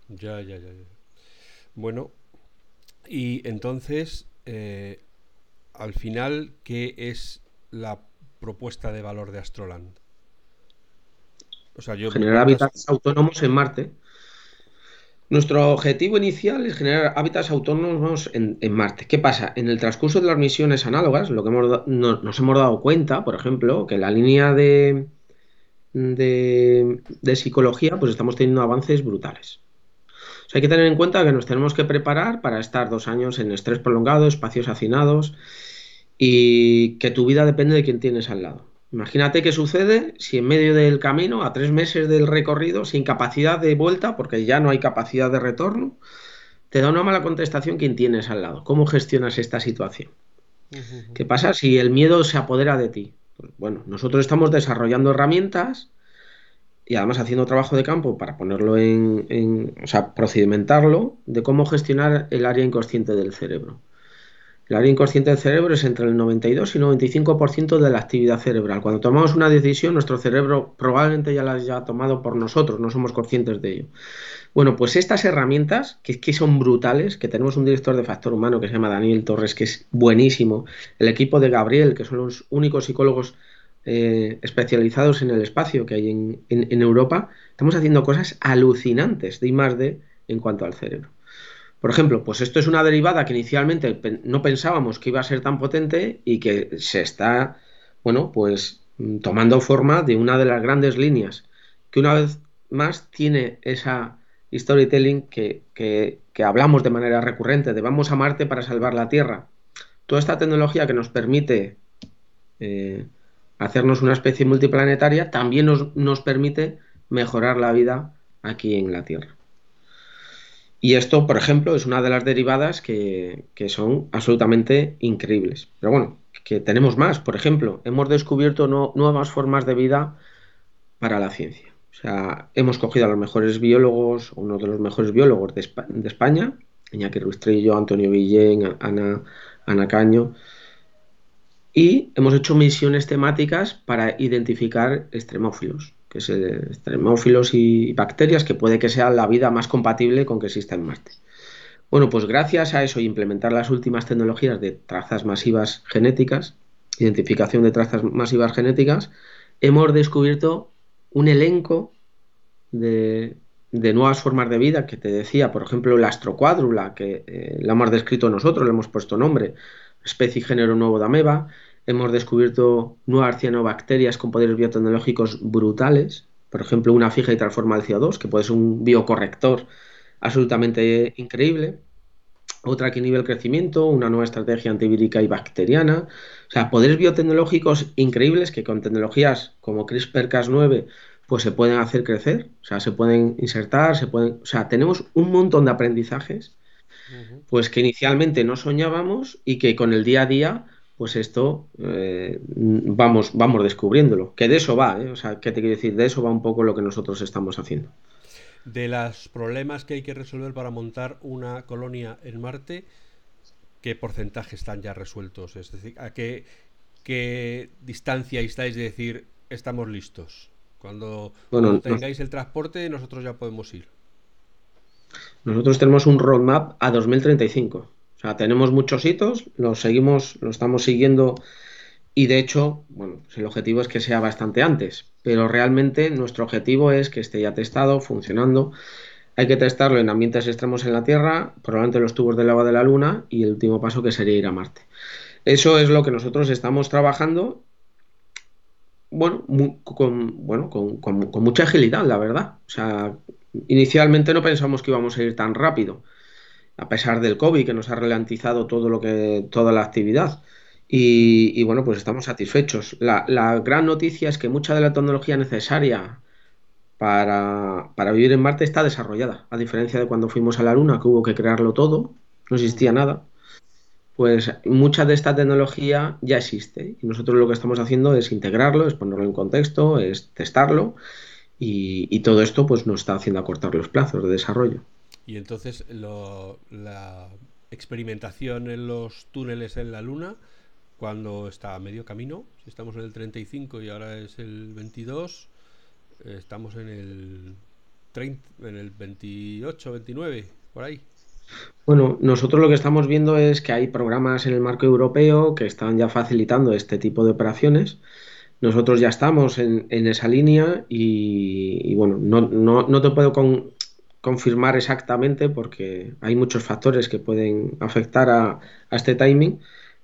Ya, ya, ya. Bueno, y entonces, eh, al final, ¿qué es la propuesta de valor de Astroland? O sea, yo generar hábitats autónomos en Marte. Nuestro objetivo inicial es generar hábitats autónomos en, Marte. ¿Qué pasa? En el transcurso de las misiones análogas, lo que nos hemos dado cuenta, por ejemplo, que la línea de, de, de psicología, pues estamos teniendo avances brutales hay que tener en cuenta que nos tenemos que preparar para estar dos años en estrés prolongado, espacios hacinados y que tu vida depende de quién tienes al lado. Imagínate qué sucede si en medio del camino, a tres meses del recorrido, sin capacidad de vuelta, porque ya no hay capacidad de retorno, te da una mala contestación quién tienes al lado. ¿Cómo gestionas esta situación? ¿Qué pasa si el miedo se apodera de ti? Pues, bueno, nosotros estamos desarrollando herramientas y además haciendo trabajo de campo para ponerlo en, o sea, procedimentarlo de cómo gestionar el área inconsciente del cerebro. El área inconsciente del cerebro es entre el 92 y 95% de la actividad cerebral. Cuando tomamos una decisión, nuestro cerebro probablemente ya la haya tomado por nosotros, no somos conscientes de ello. Bueno, pues estas herramientas, que, que son brutales, que tenemos un director de factor humano que se llama Daniel Torres, que es buenísimo, el equipo de Gabriel, que son los únicos psicólogos eh, especializados en el espacio que hay en, Europa, estamos haciendo cosas alucinantes de I más D en cuanto al cerebro. Por ejemplo, pues esto es una derivada que inicialmente no pensábamos que iba a ser tan potente y que se está, bueno, pues mm, tomando forma de una de las grandes líneas que una vez más tiene esa storytelling que, que, hablamos de manera recurrente, de vamos a Marte para salvar la Tierra. Toda esta tecnología que nos permite eh, hacernos una especie multiplanetaria, también nos, nos permite mejorar la vida aquí en la Tierra. Y esto, por ejemplo, es una de las derivadas que, que, son absolutamente increíbles. Pero bueno, que tenemos más. Por ejemplo, hemos descubierto no, nuevas formas de vida para la ciencia. O sea, hemos cogido a los mejores biólogos, uno de los mejores biólogos de, España, Iñaki Antonio Villén, Ana, Ana Caño, y hemos hecho misiones temáticas para identificar extremófilos, que extremófilos y bacterias que puede que sea la vida más compatible con que exista en Marte. Bueno, pues gracias a eso y implementar las últimas tecnologías de trazas masivas genéticas, identificación de trazas masivas genéticas, hemos descubierto un elenco de, de nuevas formas de vida que te decía, por ejemplo, la astrocuádrula, que eh, la hemos descrito nosotros, le hemos puesto nombre, especie y género nuevo de ameba. Hemos descubierto nuevas cianobacterias con poderes biotecnológicos brutales, por ejemplo, una fija y transforma el CO2, que puede ser un biocorrector absolutamente increíble. Otra que nivel crecimiento, una nueva estrategia antivírica y bacteriana. O sea, poderes biotecnológicos increíbles que con tecnologías como CRISPR-Cas9 pues se pueden hacer crecer, o sea, se pueden insertar, se pueden, o sea, tenemos un montón de aprendizajes pues que inicialmente no soñábamos y que con el día a día, pues esto eh, vamos, vamos descubriéndolo. Que de eso va, ¿eh? o sea, ¿qué te quiero decir? De eso va un poco lo que nosotros estamos haciendo. De los problemas que hay que resolver para montar una colonia en Marte, ¿qué porcentaje están ya resueltos? Es decir, ¿a qué, qué distancia estáis de decir estamos listos? Cuando, cuando tengáis el transporte, nosotros ya podemos ir. Nosotros tenemos un roadmap a 2035. O sea, tenemos muchos hitos, los seguimos, lo estamos siguiendo y de hecho, bueno, pues el objetivo es que sea bastante antes, pero realmente nuestro objetivo es que esté ya testado, funcionando. Hay que testarlo en ambientes extremos en la Tierra, probablemente los tubos de lava de la Luna y el último paso que sería ir a Marte. Eso es lo que nosotros estamos trabajando, bueno, con, bueno, con, con mucha agilidad, la verdad. O sea, Inicialmente no pensamos que íbamos a ir tan rápido, a pesar del COVID que nos ha ralentizado todo lo que, toda la actividad. Y, bueno, pues estamos satisfechos. La, gran noticia es que mucha de la tecnología necesaria para, vivir en Marte está desarrollada, a diferencia de cuando fuimos a la Luna, que hubo que crearlo todo, no existía nada. Pues mucha de esta tecnología ya existe y nosotros lo que estamos haciendo es integrarlo, es ponerlo en contexto, es testarlo y, todo esto pues nos está haciendo acortar los plazos de desarrollo. Y entonces la experimentación en los túneles en la Luna, cuando está a medio camino, si estamos en el 35 y ahora es el 22, eh, estamos en el, 30, en el 28, 29, por ahí. Bueno, nosotros lo que estamos viendo es que hay programas en el marco europeo que están ya facilitando este tipo de operaciones nosotros ya estamos en, esa línea y, bueno, no, te puedo confirmar exactamente porque hay muchos factores que pueden afectar a, este timing,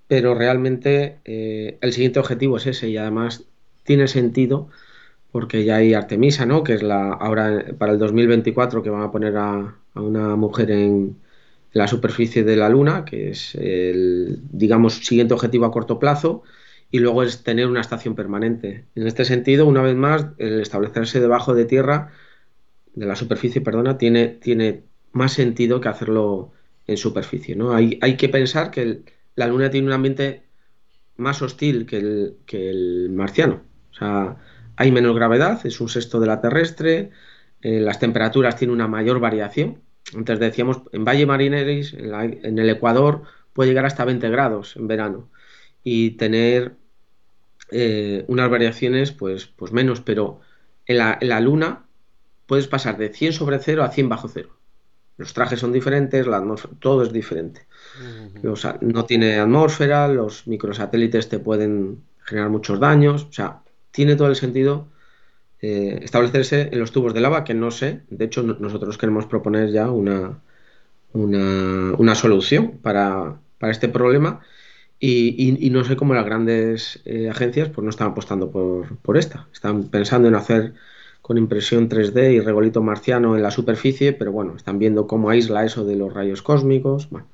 pero realmente eh, el siguiente objetivo es ese y además tiene sentido porque ya hay Artemisa, ¿no? Que es la ahora para el 2024 que van a poner a, a una mujer en la superficie de la Luna, que es el, digamos, siguiente objetivo a corto plazo y luego es tener una estación permanente. En este sentido, una vez más, el establecerse debajo de tierra, de la superficie, perdona, tiene, tiene más sentido que hacerlo en superficie. ¿no? Hay, hay que pensar que la Luna tiene un ambiente más hostil que el, que el marciano. O sea, hay menos gravedad, es un sexto de la terrestre, eh, las temperaturas tienen una mayor variación. Antes decíamos, en Valle Marineris, en, en el Ecuador, puede llegar hasta 20 grados en verano y tener eh, unas variaciones pues, pues menos, pero en la, Luna puedes pasar de 100 sobre 0 a 100 bajo cero. Los trajes son diferentes, la todo es diferente. no tiene atmósfera, los microsatélites te pueden generar muchos daños, o sea, tiene todo el sentido eh, establecerse en los tubos de lava, que no sé, de hecho nosotros queremos proponer ya una, una, solución para, para este problema y, no sé cómo las grandes eh, agencias pues no están apostando por, esta. Están pensando en hacer con impresión 3D y regolito marciano en la superficie, pero bueno, están viendo cómo aísla eso de los rayos cósmicos. Bueno,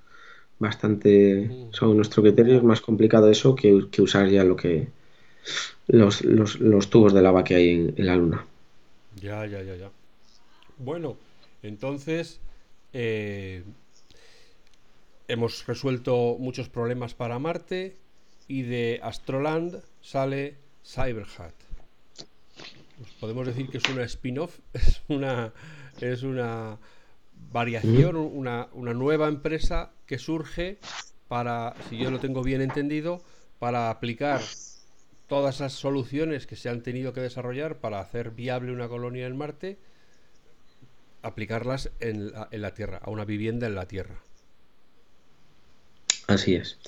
bastante, mm. son nuestro criterio, es más complicado eso que, usar ya lo que, los, tubos de lava que hay en, la Luna. Ya, ya, ya, ya. Bueno, entonces eh, hemos resuelto muchos problemas para Marte y de Astroland sale Cyberhat. Pues podemos decir que es una spin-off, es una, es una variación, una, una nueva empresa que surge para, si yo lo tengo bien entendido, para aplicar todas esas soluciones que se han tenido que desarrollar para hacer viable una colonia en Marte, aplicarlas en la, en la Tierra, a una vivienda en la Tierra. Así es.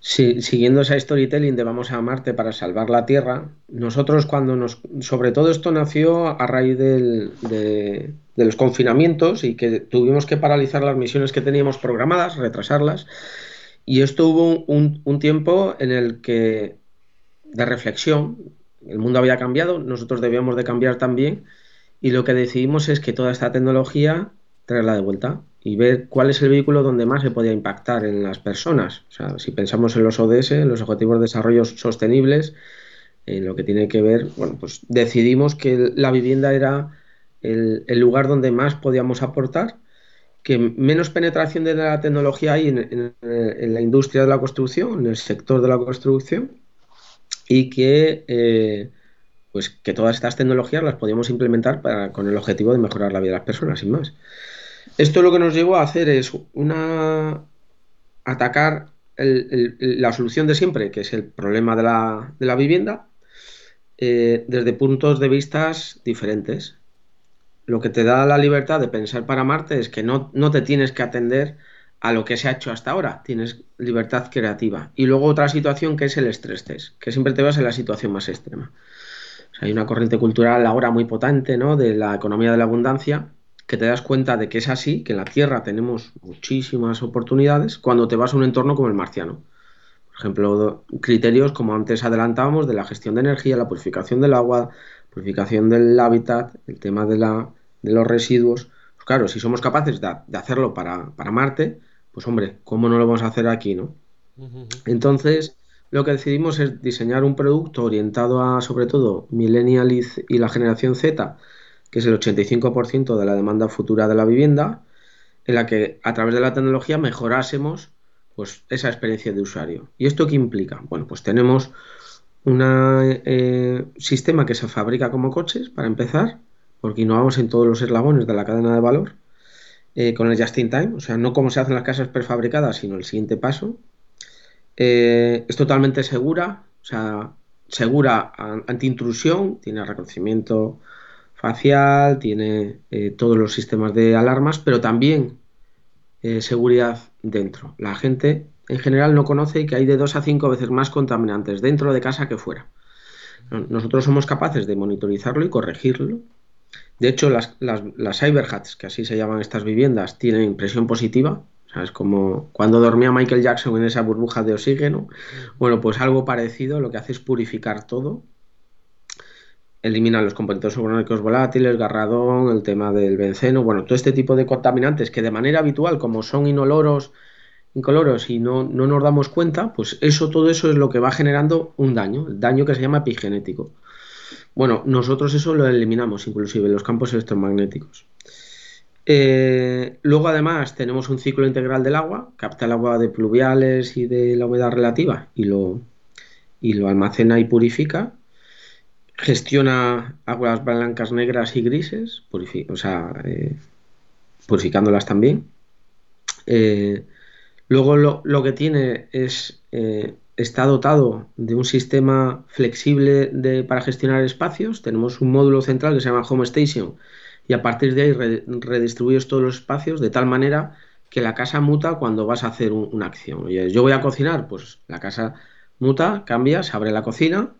siguiendo esa storytelling de vamos a Marte para salvar la Tierra, nosotros cuando nos... Sobre todo esto nació a raíz de, de, los confinamientos y que tuvimos que paralizar las misiones que teníamos programadas, retrasarlas. Y esto hubo un, un tiempo en el que de reflexión. El mundo había cambiado, nosotros debíamos de cambiar también y lo que decidimos es que toda esta tecnología traerla de vuelta y ver cuál es el vehículo donde más se podía impactar en las personas. O sea, si pensamos en los ODS, en los Objetivos de Desarrollo Sostenibles, en lo que tiene que ver, bueno, pues decidimos que la vivienda era el, lugar donde más podíamos aportar, que menos penetración de la tecnología hay en la industria de la construcción, en el sector de la construcción, y que, eh, pues que todas estas tecnologías las podíamos implementar para, con el objetivo de mejorar la vida de las personas, sin más. Esto lo que nos llevó a hacer es una atacar la solución de siempre, que es el problema de la, vivienda, eh, desde puntos de vista diferentes. Lo que te da la libertad de pensar para Marte es que no, no te tienes que atender a lo que se ha hecho hasta ahora. Tienes libertad creativa. Y luego otra situación que es el estrés test, que siempre te vas en la situación más extrema. hay una corriente cultural ahora muy potente ¿no? de la economía de la abundancia que te das cuenta de que es así, que en la Tierra tenemos muchísimas oportunidades cuando te vas a un entorno como el marciano. Por ejemplo, criterios como antes adelantábamos de la gestión de energía, la purificación del agua, purificación del hábitat, el tema de, la, de los residuos. Pues claro, si somos capaces de, de hacerlo para, para Marte, pues hombre, ¿cómo no lo vamos a hacer aquí, no? Entonces, lo que decidimos es diseñar un producto orientado a, sobre todo, Millennial y la generación Z, que es el 85% de la demanda futura de la vivienda, en la que a través de la tecnología mejorásemos pues, esa experiencia de usuario. ¿Y esto qué implica? Bueno, pues tenemos un eh, sistema que se fabrica como coches, para empezar, porque innovamos en todos los eslabones de la cadena de valor. Eh, con el just in time, o sea, no como se hacen las casas prefabricadas, sino el siguiente paso. Eh, es totalmente segura, o sea, segura anti-intrusión, tiene reconocimiento facial, tiene eh, todos los sistemas de alarmas, pero también seguridad dentro. La gente en general no conoce que hay de dos a cinco veces más contaminantes dentro de casa que fuera. Nosotros somos capaces de monitorizarlo y corregirlo de hecho, las, las, las cyberhats, que así se llaman estas viviendas, tienen impresión positiva. es como cuando dormía Michael Jackson en esa burbuja de oxígeno. Bueno, pues algo parecido, lo que hace es purificar todo. Elimina los componentes orgánicos volátiles, garradón, el tema del benceno, bueno, todo este tipo de contaminantes que de manera habitual, como son inoloros, incoloros y no, no nos damos cuenta, pues eso, todo eso es lo que va generando un daño, el daño que se llama epigenético. Bueno, nosotros eso lo eliminamos, inclusive los campos electromagnéticos. Eh, luego además tenemos un ciclo integral del agua, capta el agua de pluviales y de la humedad relativa y lo, y lo almacena y purifica. Gestiona aguas blancas, negras y grises, o sea, eh, purificándolas también. Eh, luego lo, que tiene es está dotado de un sistema flexible para gestionar espacios. Tenemos un módulo central que se llama Home Station y a partir de ahí redistribuyes todos los espacios de tal manera que la casa muta cuando vas a hacer una acción. Yo voy a cocinar, pues la casa muta, cambia, se abre la cocina,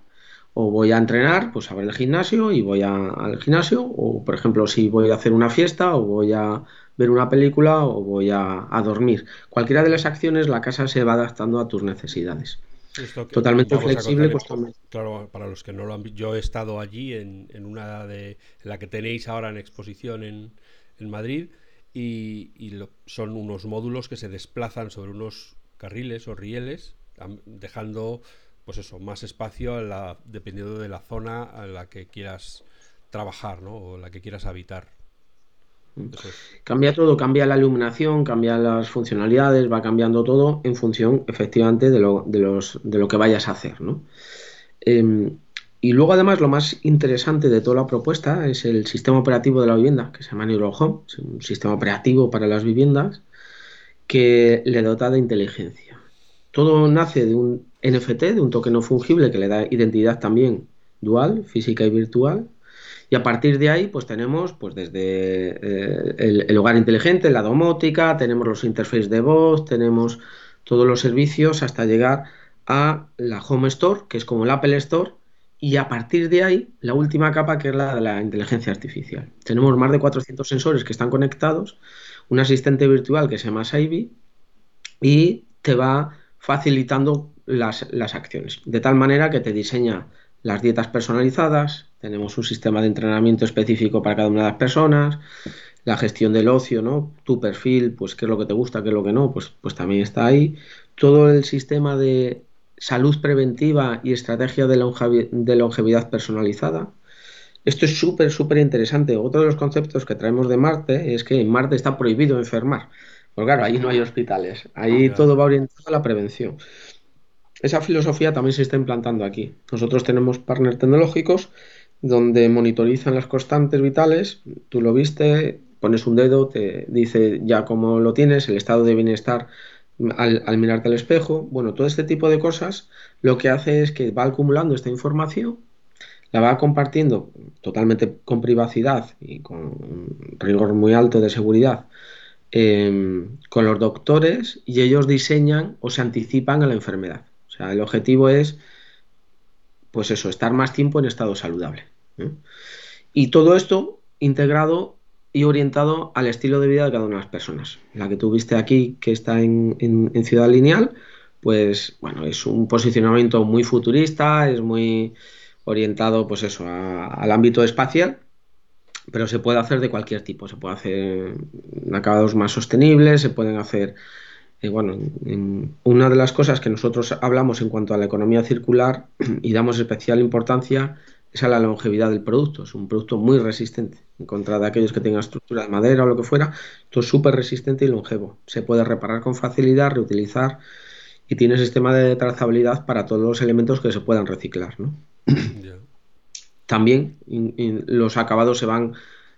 o voy a entrenar, pues abre el gimnasio y voy al gimnasio, o por ejemplo si voy a hacer una fiesta, o voy a ver una película, o voy a, a dormir. Cualquiera de las acciones la casa se va adaptando a tus necesidades. Totalmente flexible. Pues, claro, para los que no lo han visto, yo he estado allí en, una de la que tenéis ahora en exposición en, Madrid y, son unos módulos que se desplazan sobre unos carriles o rieles, dejando pues eso, más espacio dependiendo de la zona en la que quieras trabajar, ¿no? O la que quieras habitar. Cambia todo, cambia la iluminación, cambia las funcionalidades, va cambiando todo en función efectivamente de lo, de los, de lo que vayas a hacer. ¿no? Em, y luego además lo más interesante de toda la propuesta es el sistema operativo de la vivienda, que se llama Neurohome, es un sistema operativo para las viviendas que le dota de inteligencia. Todo nace de un NFT, de un token no fungible que le da identidad también dual, física y virtual, y a partir de ahí, pues tenemos pues desde eh, el, hogar inteligente, la domótica, tenemos los interfaces de voz, tenemos todos los servicios hasta llegar a la Home Store, que es como el Apple Store, y a partir de ahí, la última capa, que es la de la inteligencia artificial. Tenemos más de 400 sensores que están conectados, un asistente virtual que se llama Saibi, y te va facilitando las, las acciones, de tal manera que te diseña las dietas personalizadas, tenemos un sistema de entrenamiento específico para cada una de las personas, la gestión del ocio, ¿no? Tu perfil, pues qué es lo que te gusta, qué es lo que no, pues, pues también está ahí. Todo el sistema de salud preventiva y estrategia de, de longevidad personalizada. Esto es súper, súper interesante. Otro de los conceptos que traemos de Marte es que en Marte está prohibido enfermar. Porque claro, ahí no hay hospitales. Ahí todo va orientado a la prevención. Esa filosofía también se está implantando aquí. Nosotros tenemos partners tecnológicos donde monitorizan las constantes vitales, tú lo viste, pones un dedo, te dice ya cómo lo tienes, el estado de bienestar al, mirarte al espejo, bueno, todo este tipo de cosas lo que hace es que va acumulando esta información, la va compartiendo totalmente con privacidad y con rigor muy alto de seguridad em, con los doctores y ellos diseñan o se anticipan a la enfermedad. O sea, el objetivo es, pues eso, estar más tiempo en estado saludable. ¿eh? Y todo esto integrado y orientado al estilo de vida de cada una de las personas. La que tú viste aquí, que está en, Ciudad Lineal, pues bueno, es un posicionamiento muy futurista, es muy orientado, pues eso, al ámbito espacial, pero se puede hacer de cualquier tipo. Se puede hacer acabados más sostenibles, se pueden hacer. Eh, bueno, una de las cosas que nosotros hablamos en cuanto a la economía circular y damos especial importancia es la longevidad del producto. Es un producto muy resistente. En contra de aquellos que tengan estructura de madera o lo que fuera, esto es súper resistente y longevo. Se puede reparar con facilidad, reutilizar y tiene sistema de trazabilidad para todos los elementos que se puedan reciclar. También los acabados se van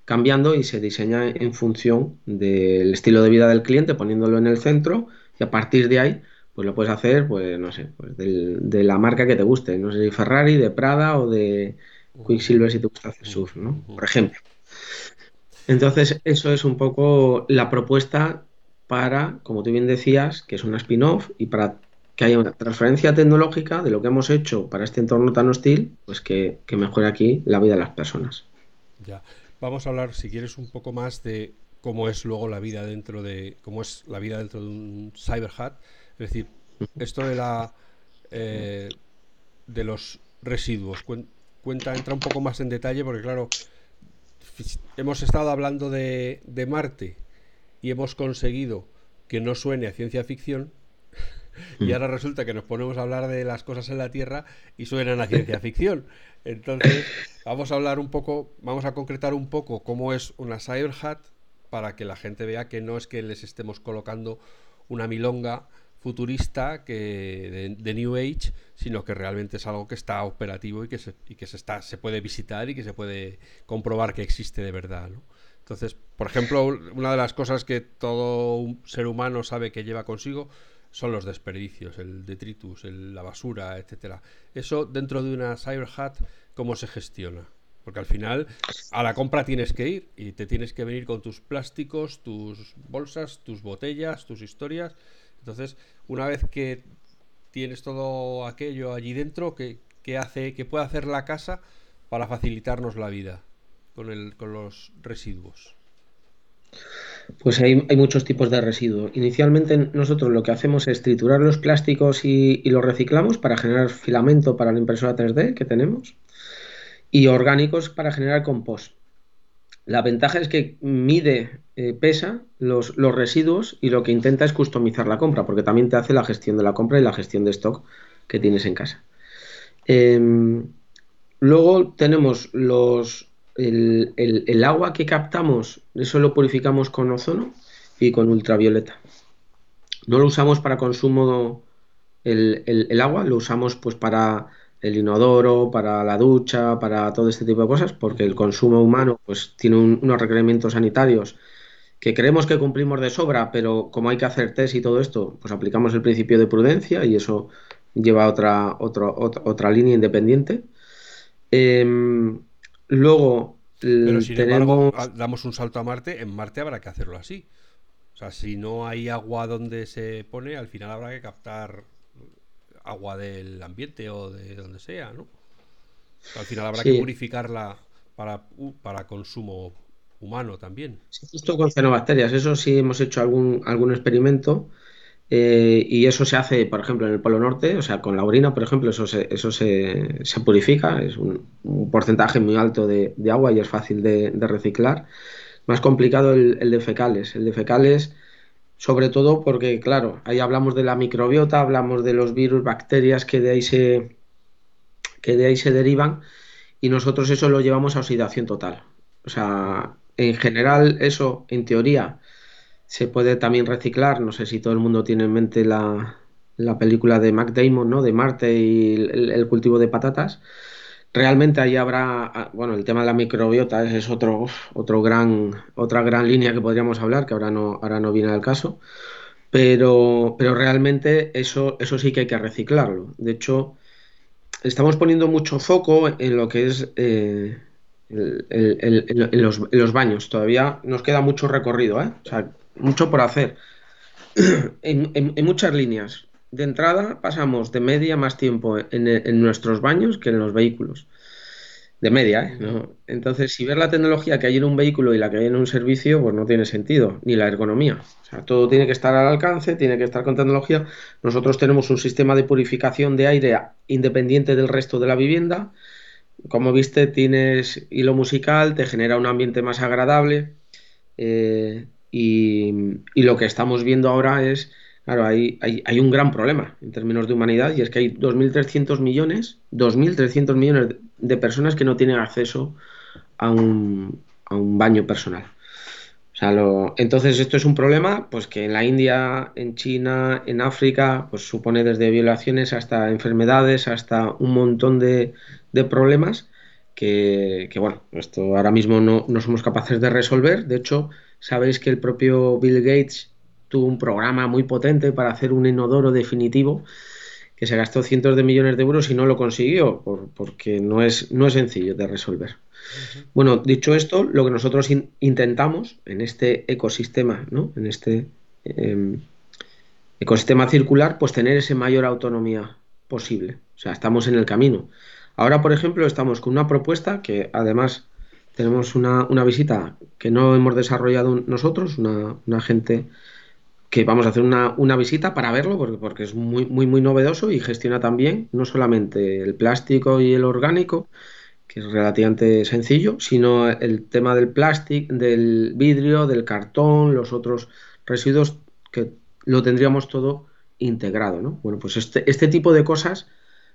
cambiando y se diseña en función del estilo de vida del cliente, poniéndolo en el centro y a partir de ahí pues lo puedes hacer, pues no sé, pues de la marca que te guste, no sé si Ferrari, de Prada o de Quicksilver si te gusta hacer surf, ¿no? Por ejemplo. Entonces, eso es un poco la propuesta para, como tú bien decías, que es una spin-off y para que haya una transferencia tecnológica de lo que hemos hecho para este entorno tan hostil, pues que, que mejore aquí la vida de las personas. Ya. Vamos a hablar, si quieres, un poco más de cómo es luego la vida dentro de, cómo es la vida dentro de un CyberHat es decir, esto de la eh, de los residuos, cuenta, entra un poco más en detalle porque claro, hemos estado hablando de, de Marte y hemos conseguido que no suene a ciencia ficción, y ahora resulta que nos ponemos a hablar de las cosas en la Tierra y suenan a ciencia ficción. Entonces, vamos a hablar un poco, vamos a concretar un poco cómo es una Cyber Hat para que la gente vea que no es que les estemos colocando una milonga futurista que de, New Age, sino que realmente es algo que está operativo y que se, y que se está se puede visitar y que se puede comprobar que existe de verdad, Entonces, por ejemplo, una de las cosas que todo ser humano sabe que lleva consigo son los desperdicios, el detritus, la basura, etcétera. Eso dentro de una cyber hat, ¿cómo se gestiona? Porque al final a la compra tienes que ir y te tienes que venir con tus plásticos, tus bolsas, tus botellas, tus historias. Entonces, una vez que tienes todo aquello allí dentro, ¿qué, hace, qué puede hacer la casa para facilitarnos la vida con, el, con los residuos? Pues hay, muchos tipos de residuos. Inicialmente nosotros lo que hacemos es triturar los plásticos y, los reciclamos para generar filamento para la impresora 3D que tenemos y orgánicos para generar compost. La ventaja es que mide, eh, pesa los, los, residuos y lo que intenta es customizar la compra, porque también te hace la gestión de la compra y la gestión de stock que tienes en casa. Em, luego tenemos los, el, agua que captamos, eso lo purificamos con ozono y con ultravioleta. No lo usamos para consumo el, agua, lo usamos pues para el inodoro, para la ducha, para todo este tipo de cosas, porque el consumo humano pues tiene unos requerimientos sanitarios que creemos que cumplimos de sobra, pero como hay que hacer test y todo esto, pues aplicamos el principio de prudencia y eso lleva a otra, otra, otra, línea independiente. Em, luego pero sin embargo, damos un salto a Marte, en Marte habrá que hacerlo así. O sea, si no hay agua donde se pone, al final habrá que captar agua del ambiente o de donde sea, ¿no? al final habrá que purificarla para, para consumo humano también. Sí, justo con cianobacterias, eso sí hemos hecho algún, algún experimento eh, y eso se hace, por ejemplo, en el Polo Norte, o sea, con la orina, por ejemplo, eso se, eso se, purifica, es un, porcentaje muy alto de, agua y es fácil de, reciclar. Más complicado el, el, de fecales. El de fecales, sobre todo porque, claro, ahí hablamos de la microbiota, hablamos de los virus, bacterias que de ahí se, que de ahí se derivan y nosotros eso lo llevamos a oxidación total. O sea, en general, eso, en teoría, se puede también reciclar. No sé si todo el mundo tiene en mente la, película de Mac Damon, ¿no? De Marte y el, cultivo de patatas. Realmente ahí habrá, ah, bueno, el tema de la microbiota es, otro, otro gran, otra gran línea que podríamos hablar, que ahora no, ahora no viene al caso. Pero, pero realmente eso, eso sí que hay que reciclarlo. De hecho, estamos poniendo mucho foco en lo que es eh, en, los, baños. Todavía nos queda mucho recorrido, ¿eh? Mucho por hacer. en, muchas líneas. De entrada pasamos de media más tiempo en, nuestros baños que en los vehículos. De media, ¿eh? Entonces, si ver la tecnología que hay en un vehículo y la que hay en un servicio, pues no tiene sentido, ni la ergonomía. O sea, todo tiene que estar al alcance, tiene que estar con tecnología. Nosotros tenemos un sistema de purificación de aire independiente del resto de la vivienda como viste, tienes hilo musical, te genera un ambiente más agradable. Eh, y, lo que estamos viendo ahora es, claro, hay, un gran problema en términos de humanidad y es que hay 2.300 millones, 2.300 millones de personas que no tienen acceso a un, baño personal. O sea, entonces esto es un problema pues que en la India, en China, en África, pues supone desde violaciones hasta enfermedades, hasta un montón de, problemas que, bueno, esto ahora mismo no, somos capaces de resolver. De hecho, sabéis que el propio Bill Gates tuvo un programa muy potente para hacer un inodoro definitivo que se gastó cientos de millones de euros y no lo consiguió, porque no es, no es sencillo de resolver. Bueno, dicho esto, lo que nosotros intentamos en este ecosistema, ¿no? en este em, ecosistema circular, pues tener esa mayor autonomía posible. O sea, estamos en el camino. Ahora, por ejemplo, estamos con una propuesta que además tenemos una, visita que no hemos desarrollado nosotros, una, gente que vamos a hacer una, visita para verlo porque, porque, es muy, muy, muy novedoso y gestiona también no solamente el plástico y el orgánico, que es relativamente sencillo, sino el tema del plástico, del vidrio, del cartón, los otros residuos que lo tendríamos todo integrado, ¿no? Bueno, pues este, este tipo de cosas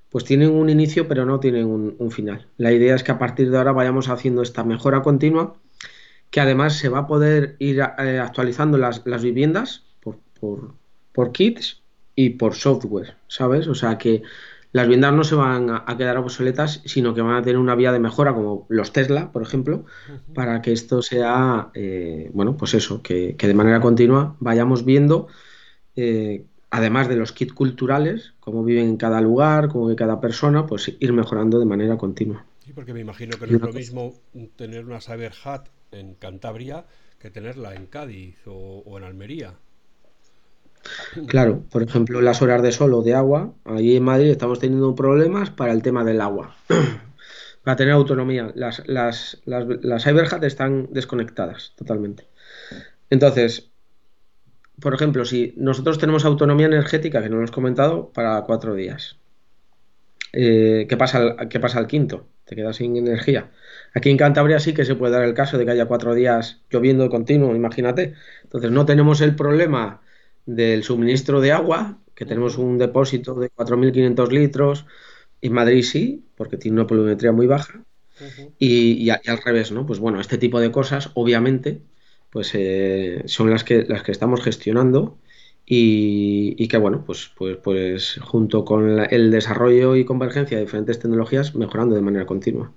pues tienen un inicio pero no tienen un, final. La idea es que a partir de ahora vayamos haciendo esta mejora continua, que además se va a poder ir eh, actualizando las, viviendas por, por, kits y por software, ¿sabes? O sea que las viviendas no se van a, quedar obsoletas, sino que van a tener una vía de mejora, como los Tesla, por ejemplo, para que esto sea, eh, bueno, pues eso, que, de manera continua vayamos viendo eh, además de los kits culturales, cómo viven en cada lugar, cómo vive cada persona, pues ir mejorando de manera continua. Sí, porque me imagino que no es lo mismo tener una Cyber Hat en Cantabria que tenerla en Cádiz o, en Almería. Claro, por ejemplo, las horas de sol o de agua, allí en Madrid estamos teniendo problemas para el tema del agua. para tener autonomía. Las, las, las, las están desconectadas totalmente. Entonces, por ejemplo, si nosotros tenemos autonomía energética, que no lo hemos comentado, para cuatro días, eh, ¿qué, pasa al, ¿qué pasa al quinto? Te quedas sin energía. Aquí en Cantabria sí que se puede dar el caso de que haya cuatro días lloviendo de continuo, imagínate. Entonces no tenemos el problema del suministro de agua, que tenemos un depósito de 4.500 litros, En Madrid sí, porque tiene una pluviometría muy baja. y, al revés, ¿no? Pues bueno, este tipo de cosas, obviamente, pues eh, son las que, las que estamos gestionando y, que, bueno, pues, pues, pues junto con el desarrollo y convergencia de diferentes tecnologías, mejorando de manera continua.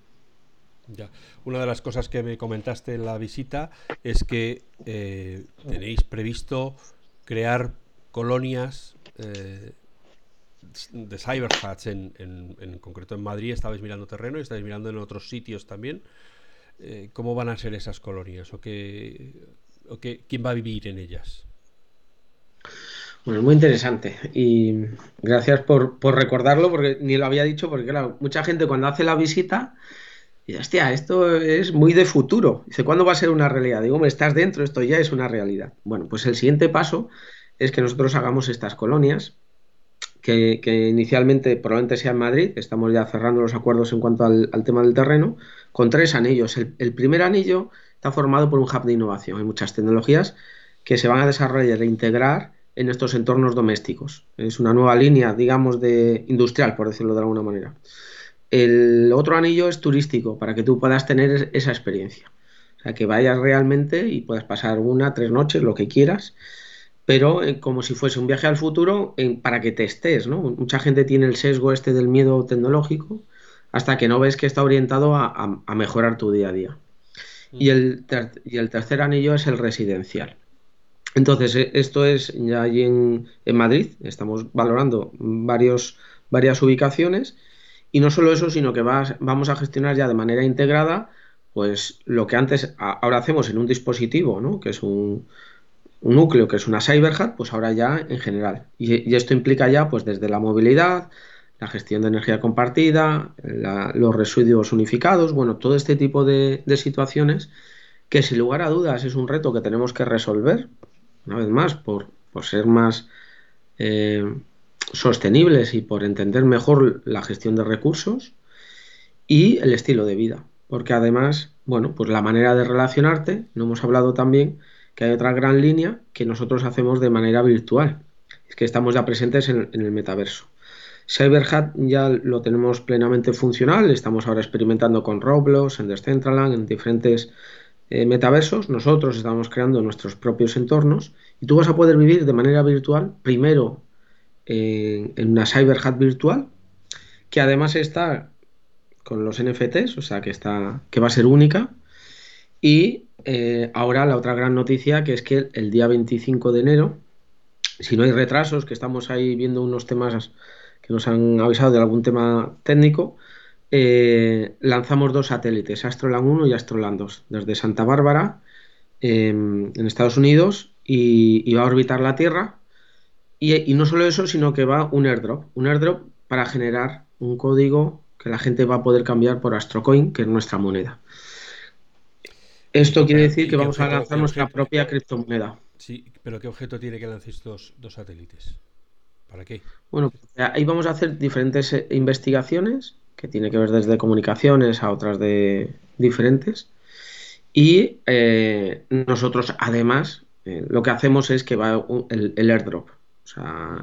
Ya. Una de las cosas que me comentaste en la visita es que eh, tenéis previsto crear colonias eh, de cyberhats en, en, concreto en Madrid estabais mirando terreno y estáis mirando en otros sitios también eh, cómo van a ser esas colonias o qué, o qué quién va a vivir en ellas bueno, es muy interesante y gracias por, por, recordarlo porque ni lo había dicho porque claro, mucha gente cuando hace la visita dice, hostia, esto es muy de futuro. Dice, ¿cuándo va a ser una realidad? Digo, me estás dentro, esto ya es una realidad. Bueno, pues el siguiente paso es que nosotros hagamos estas colonias que, inicialmente probablemente sea en Madrid, estamos ya cerrando los acuerdos en cuanto al, tema del terreno, con tres anillos. El, primer anillo está formado por un hub de innovación. Hay muchas tecnologías que se van a desarrollar e integrar en estos entornos domésticos. Es una nueva línea, digamos, de industrial, por decirlo de alguna manera. El otro anillo es turístico, para que tú puedas tener esa experiencia. O sea, que vayas realmente y puedas pasar una, tres noches, lo que quieras, pero eh, como si fuese un viaje al futuro para que te estés, ¿no? Mucha gente tiene el sesgo este del miedo tecnológico hasta que no ves que está orientado a, mejorar tu día a día. Y el, y el, tercer anillo es el residencial. Entonces, eh, esto es ya allí en, Madrid, estamos valorando varios, varias ubicaciones y no solo eso, sino que vamos a gestionar ya de manera integrada pues lo que antes ahora hacemos en un dispositivo, ¿no? que es un, núcleo que es una CyberHat, pues ahora ya en general. Y, esto implica ya pues desde la movilidad, la gestión de energía compartida, los residuos unificados, bueno, todo este tipo de, situaciones que sin lugar a dudas es un reto que tenemos que resolver, una vez más, por, ser más eh, sostenibles y por entender mejor la gestión de recursos y el estilo de vida. Porque además, bueno, pues la manera de relacionarte, no hemos hablado también, que hay otra gran línea que nosotros hacemos de manera virtual. Es que estamos ya presentes en, el metaverso. CyberHat ya lo tenemos plenamente funcional, estamos ahora experimentando con Roblox, en Decentraland, en diferentes eh, metaversos. Nosotros estamos creando nuestros propios entornos. Y tú vas a poder vivir de manera virtual, primero en, una CyberHat virtual, que además está con los NFTs, o sea que, está, que va a ser única, y eh, ahora la otra gran noticia que es que el día 25 de enero, si no hay retrasos, que estamos ahí viendo unos temas que nos han avisado de algún tema técnico, eh, lanzamos dos satélites, Astroland 1 y Astroland 2, desde Santa Bárbara, em, en Estados Unidos, y, va a orbitar la Tierra. Y, y, no solo eso, sino que va un airdrop, un airdrop para generar un código que la gente va a poder cambiar por Astrocoin, que es nuestra moneda. Esto quiere decir que vamos a lanzar nuestra propia criptomoneda. Sí, pero ¿qué objeto tiene que lanzar estos dos satélites? Bueno, ahí vamos a hacer diferentes eh, investigaciones que tiene que ver desde comunicaciones a otras de diferentes. Y eh, nosotros, además, eh, lo que hacemos es que va el, airdrop, o sea,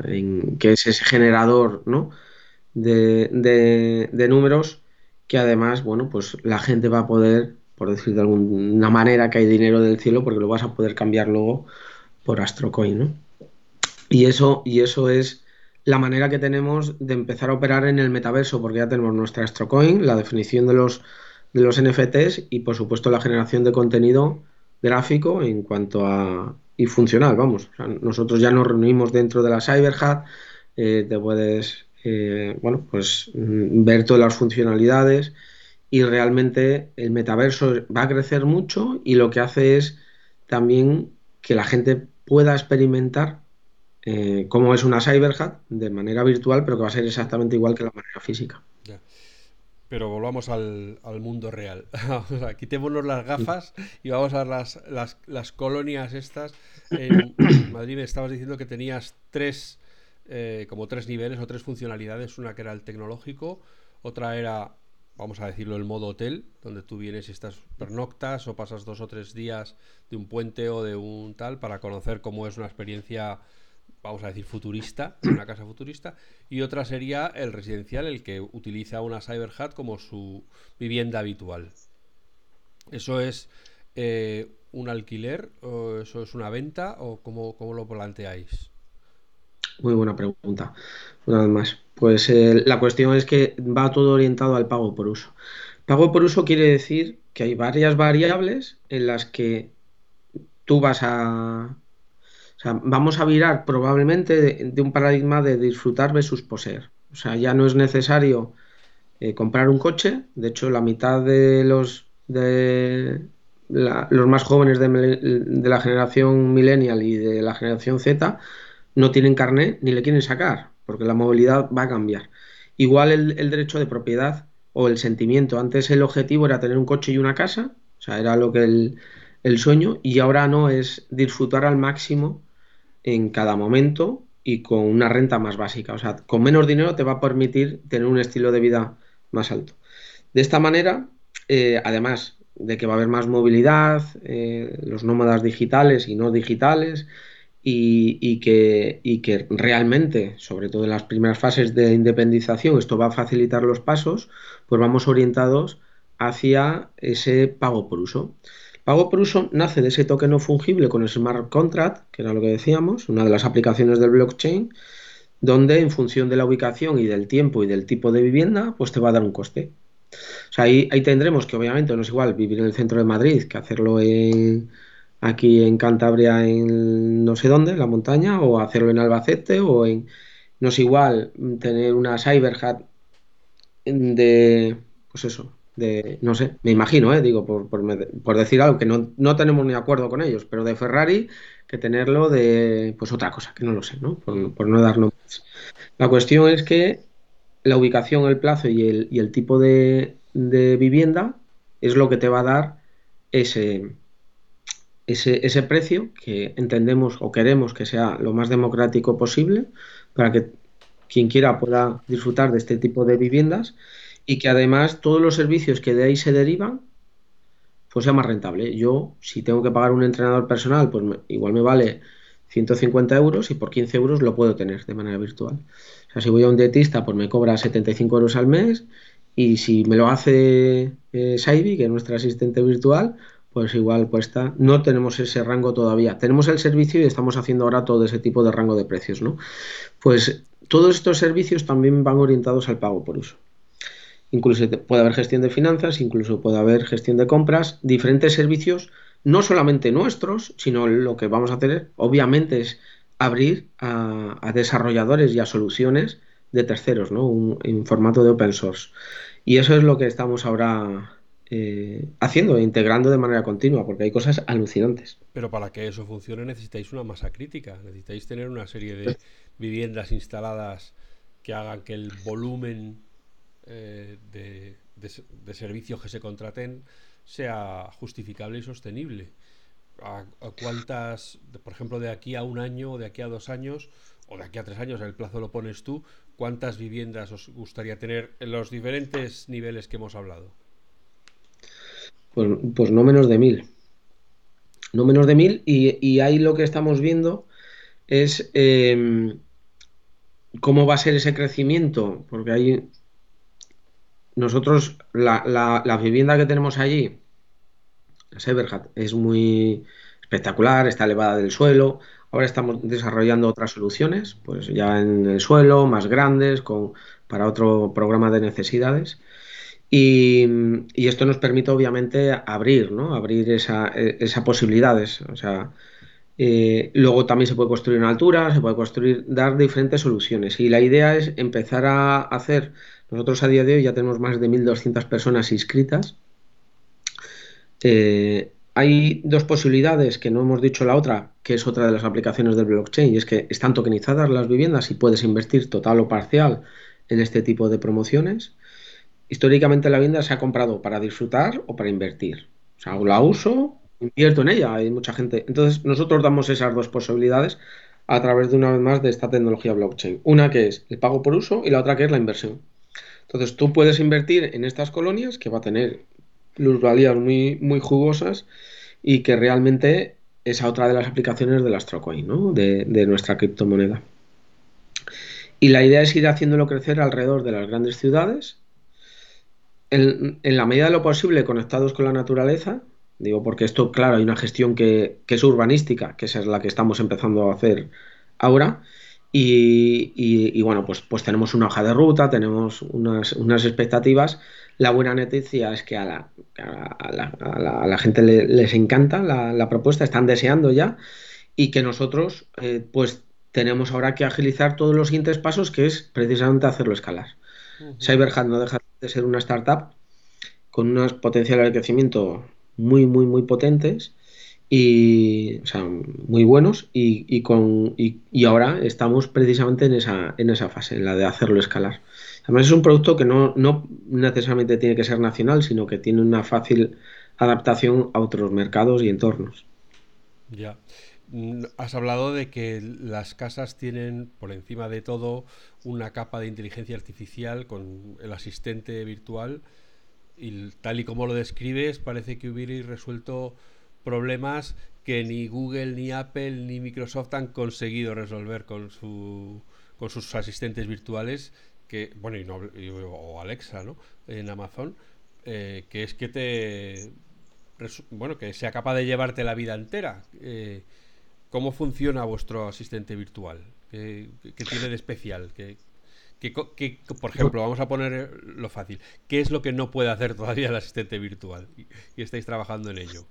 que es ese generador ¿no? de, de, números que además, bueno, pues la gente va a poder por decir de alguna manera, que hay dinero del cielo porque lo vas a poder cambiar luego por Astrocoin, ¿no? Y eso, y eso es la manera que tenemos de empezar a operar en el metaverso, porque ya tenemos nuestra Astrocoin, la definición de los, de los NFTs y por supuesto la generación de contenido gráfico en cuanto a y funcional, vamos. nosotros ya nos reunimos dentro de la CyberHat, eh, te puedes eh, bueno, pues mm, ver todas las funcionalidades y realmente el metaverso va a crecer mucho y lo que hace es también que la gente pueda experimentar eh, cómo es una CyberHat de manera virtual, pero que va a ser exactamente igual que la manera física. Pero volvamos al, mundo real. quitémonos las gafas y vamos a las, las, colonias estas. En Madrid me estabas diciendo que tenías tres, eh, como tres niveles o tres funcionalidades. Una que era el tecnológico, otra era vamos a decirlo, el modo hotel, donde tú vienes y estás pernoctas o pasas dos o tres días de un puente o de un tal para conocer cómo es una experiencia vamos a decir, futurista, una casa futurista, y otra sería el residencial, el que utiliza una CyberHat como su vivienda habitual. ¿Eso es eh, un alquiler o eso es una venta o cómo, lo planteáis? Muy buena pregunta. Una vez más. Pues eh, la cuestión es que va todo orientado al pago por uso. Pago por uso quiere decir que hay varias variables en las que tú vas a, o sea, vamos a virar probablemente de, un paradigma de disfrutar versus poseer. O sea, ya no es necesario eh, comprar un coche. De hecho, la mitad de los, de los más jóvenes de, la generación millennial y de la generación Z no tienen carnet ni le quieren sacar, porque la movilidad va a cambiar. Igual el, derecho de propiedad o el sentimiento. Antes el objetivo era tener un coche y una casa, o sea, era lo que el, el sueño, y ahora no es disfrutar al máximo en cada momento y con una renta más básica. O sea, con menos dinero te va a permitir tener un estilo de vida más alto. De esta manera, eh, además de que va a haber más movilidad, eh, los nómadas digitales y no digitales, y, que, y, que, realmente, sobre todo en las primeras fases de independización, esto va a facilitar los pasos, pues vamos orientados hacia ese pago por uso. Pago por uso nace de ese token no fungible con el smart contract, que era lo que decíamos, una de las aplicaciones del blockchain, donde en función de la ubicación y del tiempo y del tipo de vivienda, pues te va a dar un coste. O sea, ahí, ahí tendremos que obviamente no es igual vivir en el centro de Madrid que hacerlo en, aquí en Cantabria, en no sé dónde, en la montaña, o hacerlo en Albacete, o en... No es igual tener una CyberHat de, pues eso, no sé, me imagino, eh, digo, por, decir algo que no, tenemos ni acuerdo con ellos, pero de Ferrari que tenerlo de, pues otra cosa, que no lo sé, ¿no? Por, no dar nombres. La cuestión es que la ubicación, el plazo y el, tipo de, vivienda es lo que te va a dar ese, ese, ese precio que entendemos o queremos que sea lo más democrático posible para que quien quiera pueda disfrutar de este tipo de viviendas y que además todos los servicios que de ahí se derivan, pues sea más rentable. Yo, si tengo que pagar un entrenador personal, pues igual me vale 150 euros y por 15 euros lo puedo tener de manera virtual. O sea, si voy a un dietista, pues me cobra 75 euros al mes y si me lo hace eh, Saibi, que es nuestra asistente virtual, pues igual cuesta. No tenemos ese rango todavía. Tenemos el servicio y estamos haciendo ahora todo ese tipo de rango de precios, ¿no? Pues todos estos servicios también van orientados al pago por uso. Incluso puede haber gestión de finanzas, incluso puede haber gestión de compras, diferentes servicios, no solamente nuestros, sino lo que vamos a hacer, obviamente, es abrir a, desarrolladores y a soluciones de terceros, ¿no? en formato de open source. Y eso es lo que estamos ahora eh, haciendo, integrando de manera continua, porque hay cosas alucinantes. Pero para que eso funcione necesitáis una masa crítica, necesitáis tener una serie de viviendas instaladas que hagan que el volumen eh, de, servicios que se contraten sea justificable y sostenible. ¿A, cuántas, por ejemplo, de aquí a un año, o de aquí a dos años, o de aquí a tres años, el plazo lo pones tú, cuántas viviendas os gustaría tener en los diferentes niveles que hemos hablado? Pues, pues no menos de mil. No menos de mil, y, ahí lo que estamos viendo es em, cómo va a ser ese crecimiento, porque hay nosotros, la, vivienda que tenemos allí, la Severhat, es muy espectacular, está elevada del suelo. Ahora estamos desarrollando otras soluciones, pues ya en el suelo, más grandes, con, para otro programa de necesidades. Y, esto nos permite obviamente abrir, ¿no? Abrir esas esa posibilidades. O sea, eh, luego también se puede construir en altura, se puede construir, dar diferentes soluciones. Y la idea es empezar a hacer nosotros a día de hoy ya tenemos más de 1.200 personas inscritas. Eh, hay dos posibilidades que no hemos dicho la otra, que es otra de las aplicaciones del blockchain, y es que están tokenizadas las viviendas y puedes invertir total o parcial en este tipo de promociones. Históricamente la vivienda se ha comprado para disfrutar o para invertir. O sea, la uso, invierto en ella, hay mucha gente. Entonces nosotros damos esas dos posibilidades a través de una vez más de esta tecnología blockchain. Una que es el pago por uso y la otra que es la inversión. Entonces tú puedes invertir en estas colonias que va a tener plusvalías muy, muy jugosas y que realmente esa otra de las aplicaciones del Astrocoin, ¿no? de, de nuestra criptomoneda. Y la idea es ir haciéndolo crecer alrededor de las grandes ciudades, en, en, la medida de lo posible conectados con la naturaleza, digo porque esto, claro, hay una gestión que, que, es urbanística, que esa es la que estamos empezando a hacer ahora, y, y, y bueno, pues, pues, tenemos una hoja de ruta, tenemos unas, unas expectativas. La buena noticia es que a la, a la, a la, a la gente le, les encanta la, la, propuesta, están deseando ya, y que nosotros, eh, pues tenemos ahora que agilizar todos los siguientes pasos, que es precisamente hacerlo escalar. Uh -huh. CyberHat no deja de ser una startup con unos potenciales de crecimiento muy, muy, muy potentes y, o sea, muy buenos y, y con, y, ahora estamos precisamente en esa, en esa fase, en la de hacerlo escalar. Además es un producto que no, no necesariamente tiene que ser nacional, sino que tiene una fácil adaptación a otros mercados y entornos. Ya. Has hablado de que las casas tienen por encima de todo una capa de inteligencia artificial con el asistente virtual y tal y como lo describes parece que hubierais resuelto problemas que ni Google, ni Apple, ni Microsoft han conseguido resolver con, su, con sus asistentes virtuales, que bueno, y no, o Alexa, ¿no? En Amazon, eh, que es que te... Bueno, que sea capaz de llevarte la vida entera. Eh, ¿Cómo funciona vuestro asistente virtual? ¿Qué, qué tiene de especial? ¿Qué, qué, qué, por ejemplo, vamos a poner lo fácil. ¿Qué es lo que no puede hacer todavía el asistente virtual? Y estáis trabajando en ello.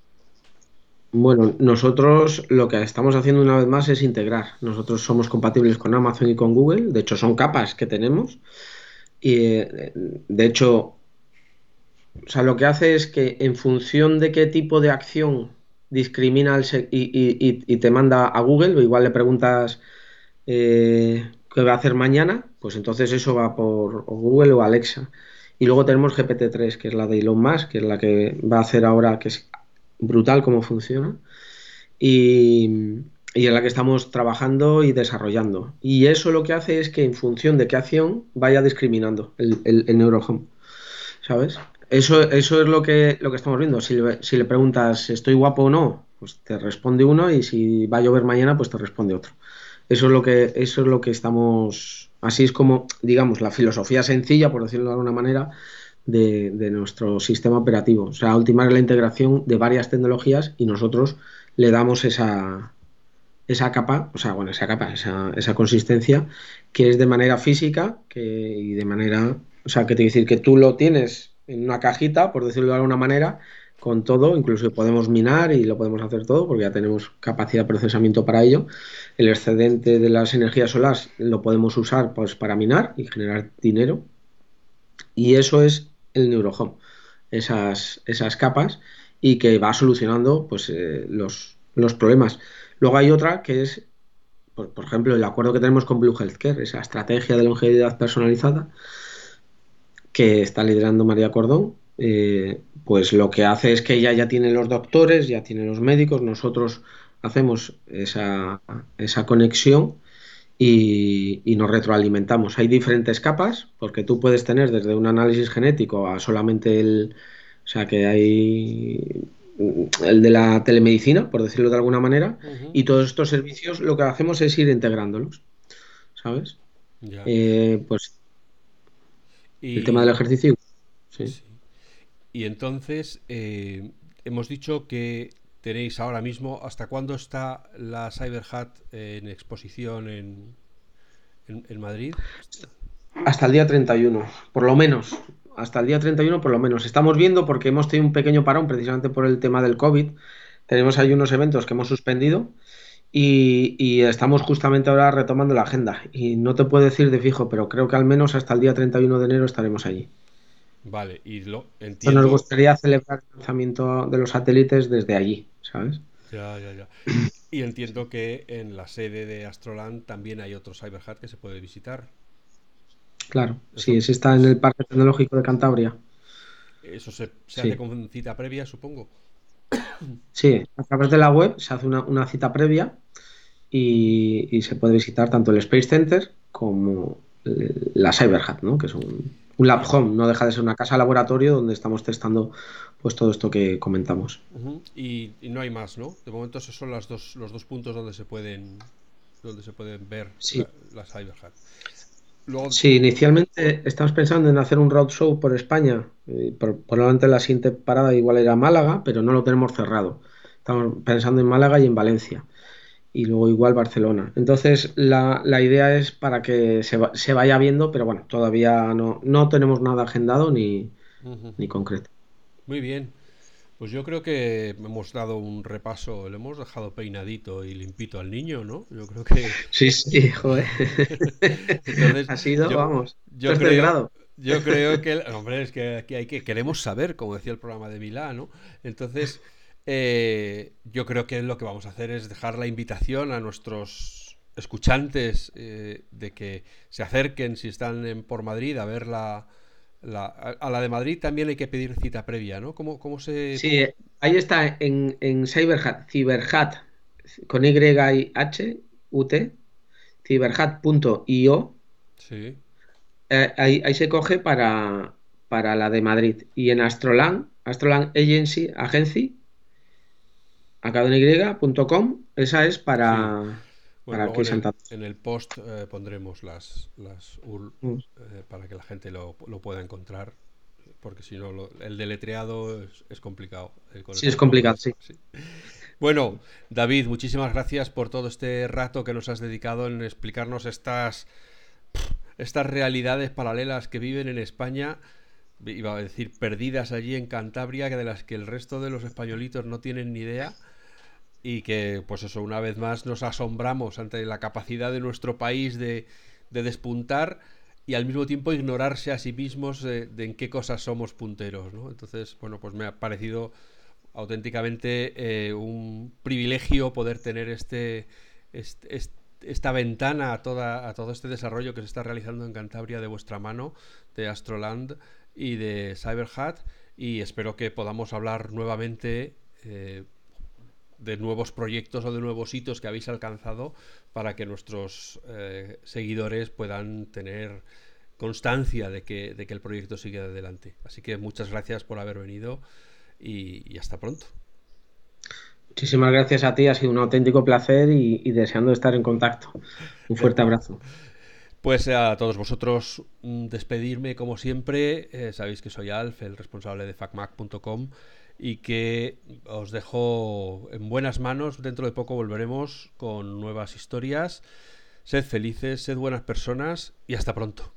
Bueno, nosotros lo que estamos haciendo una vez más es integrar. Nosotros somos compatibles con Amazon y con Google. De hecho, son capas que tenemos. Y de hecho, o sea, lo que hace es que en función de qué tipo de acción discrimina el y, y, y, te manda a Google, igual le preguntas eh, qué va a hacer mañana, pues entonces eso va por Google o Alexa. Y luego tenemos GPT-3, que es la de Elon Musk, que es la que va a hacer ahora, que es brutal cómo funciona. Y, y en la que estamos trabajando y desarrollando. Y eso lo que hace es que en función de qué acción vaya discriminando el, el, neurohome. ¿Sabes? Eso, eso es lo que, lo que estamos viendo. Si le, si le preguntas, ¿estoy guapo o no? Pues te responde uno y si va a llover mañana, pues te responde otro. Eso es lo que, eso es lo que estamos. Así es como, digamos, la filosofía sencilla, por decirlo de alguna manera, de, nuestro sistema operativo. O sea, ultimar la integración de varias tecnologías y nosotros le damos esa, esa capa, o sea, bueno, esa capa, esa, esa consistencia, que es de manera física que, y de manera. O sea, que te decir que tú lo tienes en una cajita, por decirlo de alguna manera, con todo, incluso podemos minar y lo podemos hacer todo porque ya tenemos capacidad de procesamiento para ello. El excedente de las energías solares lo podemos usar pues, para minar y generar dinero. Y eso es el neurohome, esas, esas capas y que va solucionando pues, eh, los, los problemas. Luego hay otra que es, por, por, ejemplo, el acuerdo que tenemos con Blue Healthcare, esa estrategia de longevidad personalizada que está liderando María Cordón, eh, pues lo que hace es que ella ya tiene los doctores, ya tiene los médicos, nosotros hacemos esa, esa conexión y, y, nos retroalimentamos. Hay diferentes capas, porque tú puedes tener desde un análisis genético a solamente el, o sea que hay el de la telemedicina, por decirlo de alguna manera, uh -huh. y todos estos servicios lo que hacemos es ir integrándolos, ¿sabes? Ya. Eh, pues y... El tema del ejercicio. Sí. sí. Y entonces, eh, hemos dicho que tenéis ahora mismo, ¿hasta cuándo está la CyberHat en exposición en, en, Madrid? Hasta el día 31, por lo menos. Hasta el día 31, por lo menos. Estamos viendo porque hemos tenido un pequeño parón precisamente por el tema del COVID. Tenemos ahí unos eventos que hemos suspendido y, y, estamos justamente ahora retomando la agenda. Y no te puedo decir de fijo, pero creo que al menos hasta el día 31 de enero estaremos allí. Vale, y lo entiendo. Nos gustaría celebrar el lanzamiento de los satélites desde allí, ¿sabes? Ya, ya, ya. Y entiendo que en la sede de Astroland también hay otro CyberHat que se puede visitar. Claro, Eso, sí, ese está en el Parque Tecnológico de Cantabria. Eso se, se sí. hace con cita previa, supongo. Sí, a través de la web se hace una, una cita previa y, y, se puede visitar tanto el Space Center como la CyberHat, ¿no? que son un lab home, no deja de ser una casa laboratorio donde estamos testando pues todo esto que comentamos. y, no hay más, ¿no? De momento esos son las dos, los dos puntos donde se pueden donde se pueden ver las la, Sí, inicialmente estamos pensando en hacer un roadshow por España. probablemente la siguiente parada igual era Málaga, pero no lo tenemos cerrado. Estamos pensando en Málaga y en Valencia. Y luego igual Barcelona. Entonces la, idea es para que se, se, vaya viendo, pero bueno, todavía no, no tenemos nada agendado ni, ni concreto. Muy bien. Pues yo creo que hemos dado un repaso, le hemos dejado peinadito y limpito al niño, ¿no? Yo creo que... Sí, sí, joder. ha sido, vamos, yo creo, Yo creo que, hombre, es que aquí hay que, queremos saber, como decía el programa de Milán, ¿no? Entonces, eh, yo creo que lo que vamos a hacer es dejar la invitación a nuestros escuchantes eh, de que se acerquen si están en, por Madrid a ver la a, la de Madrid también hay que pedir cita previa, ¿no? ¿Cómo, cómo se...? Sí, ahí está en, en Cyberhat, Cyberhat, con Y y H, U T, cyberhat.io. Sí. Eh, ahí, se coge para, para la de Madrid. Y en Astroland, Astroland Agency, Agency, academy.com, esa es para en, el, post eh, pondremos las, las URL mm. eh, para que la gente lo, pueda encontrar, porque si no, el deletreado es, complicado. Eh, sí, es complicado, sí. Bueno, David, muchísimas gracias por todo este rato que nos has dedicado en explicarnos estas, estas realidades paralelas que viven en España iba a decir perdidas allí en Cantabria, que de las que el resto de los españolitos no tienen ni idea y que, pues eso, una vez más nos asombramos ante la capacidad de nuestro país de, despuntar y al mismo tiempo ignorarse a sí mismos de, en qué cosas somos punteros, ¿no? Entonces, bueno, pues me ha parecido auténticamente eh, un privilegio poder tener este, esta ventana a, toda, a todo este desarrollo que se está realizando en Cantabria de vuestra mano, de Astroland y de Cyberhat, y espero que podamos hablar nuevamente. Eh, de nuevos proyectos o de nuevos hitos que habéis alcanzado para que nuestros eh, seguidores puedan tener constancia de que, de que el proyecto sigue adelante. Así que muchas gracias por haber venido y, hasta pronto. Muchísimas gracias a ti, ha sido un auténtico placer y, deseando estar en contacto. Un fuerte abrazo. Pues a todos vosotros mm, despedirme como siempre. Eh, sabéis que soy Alf, el responsable de facmac.com y que os dejo en buenas manos. Dentro de poco volveremos con nuevas historias. Sed felices, sed buenas personas y hasta pronto.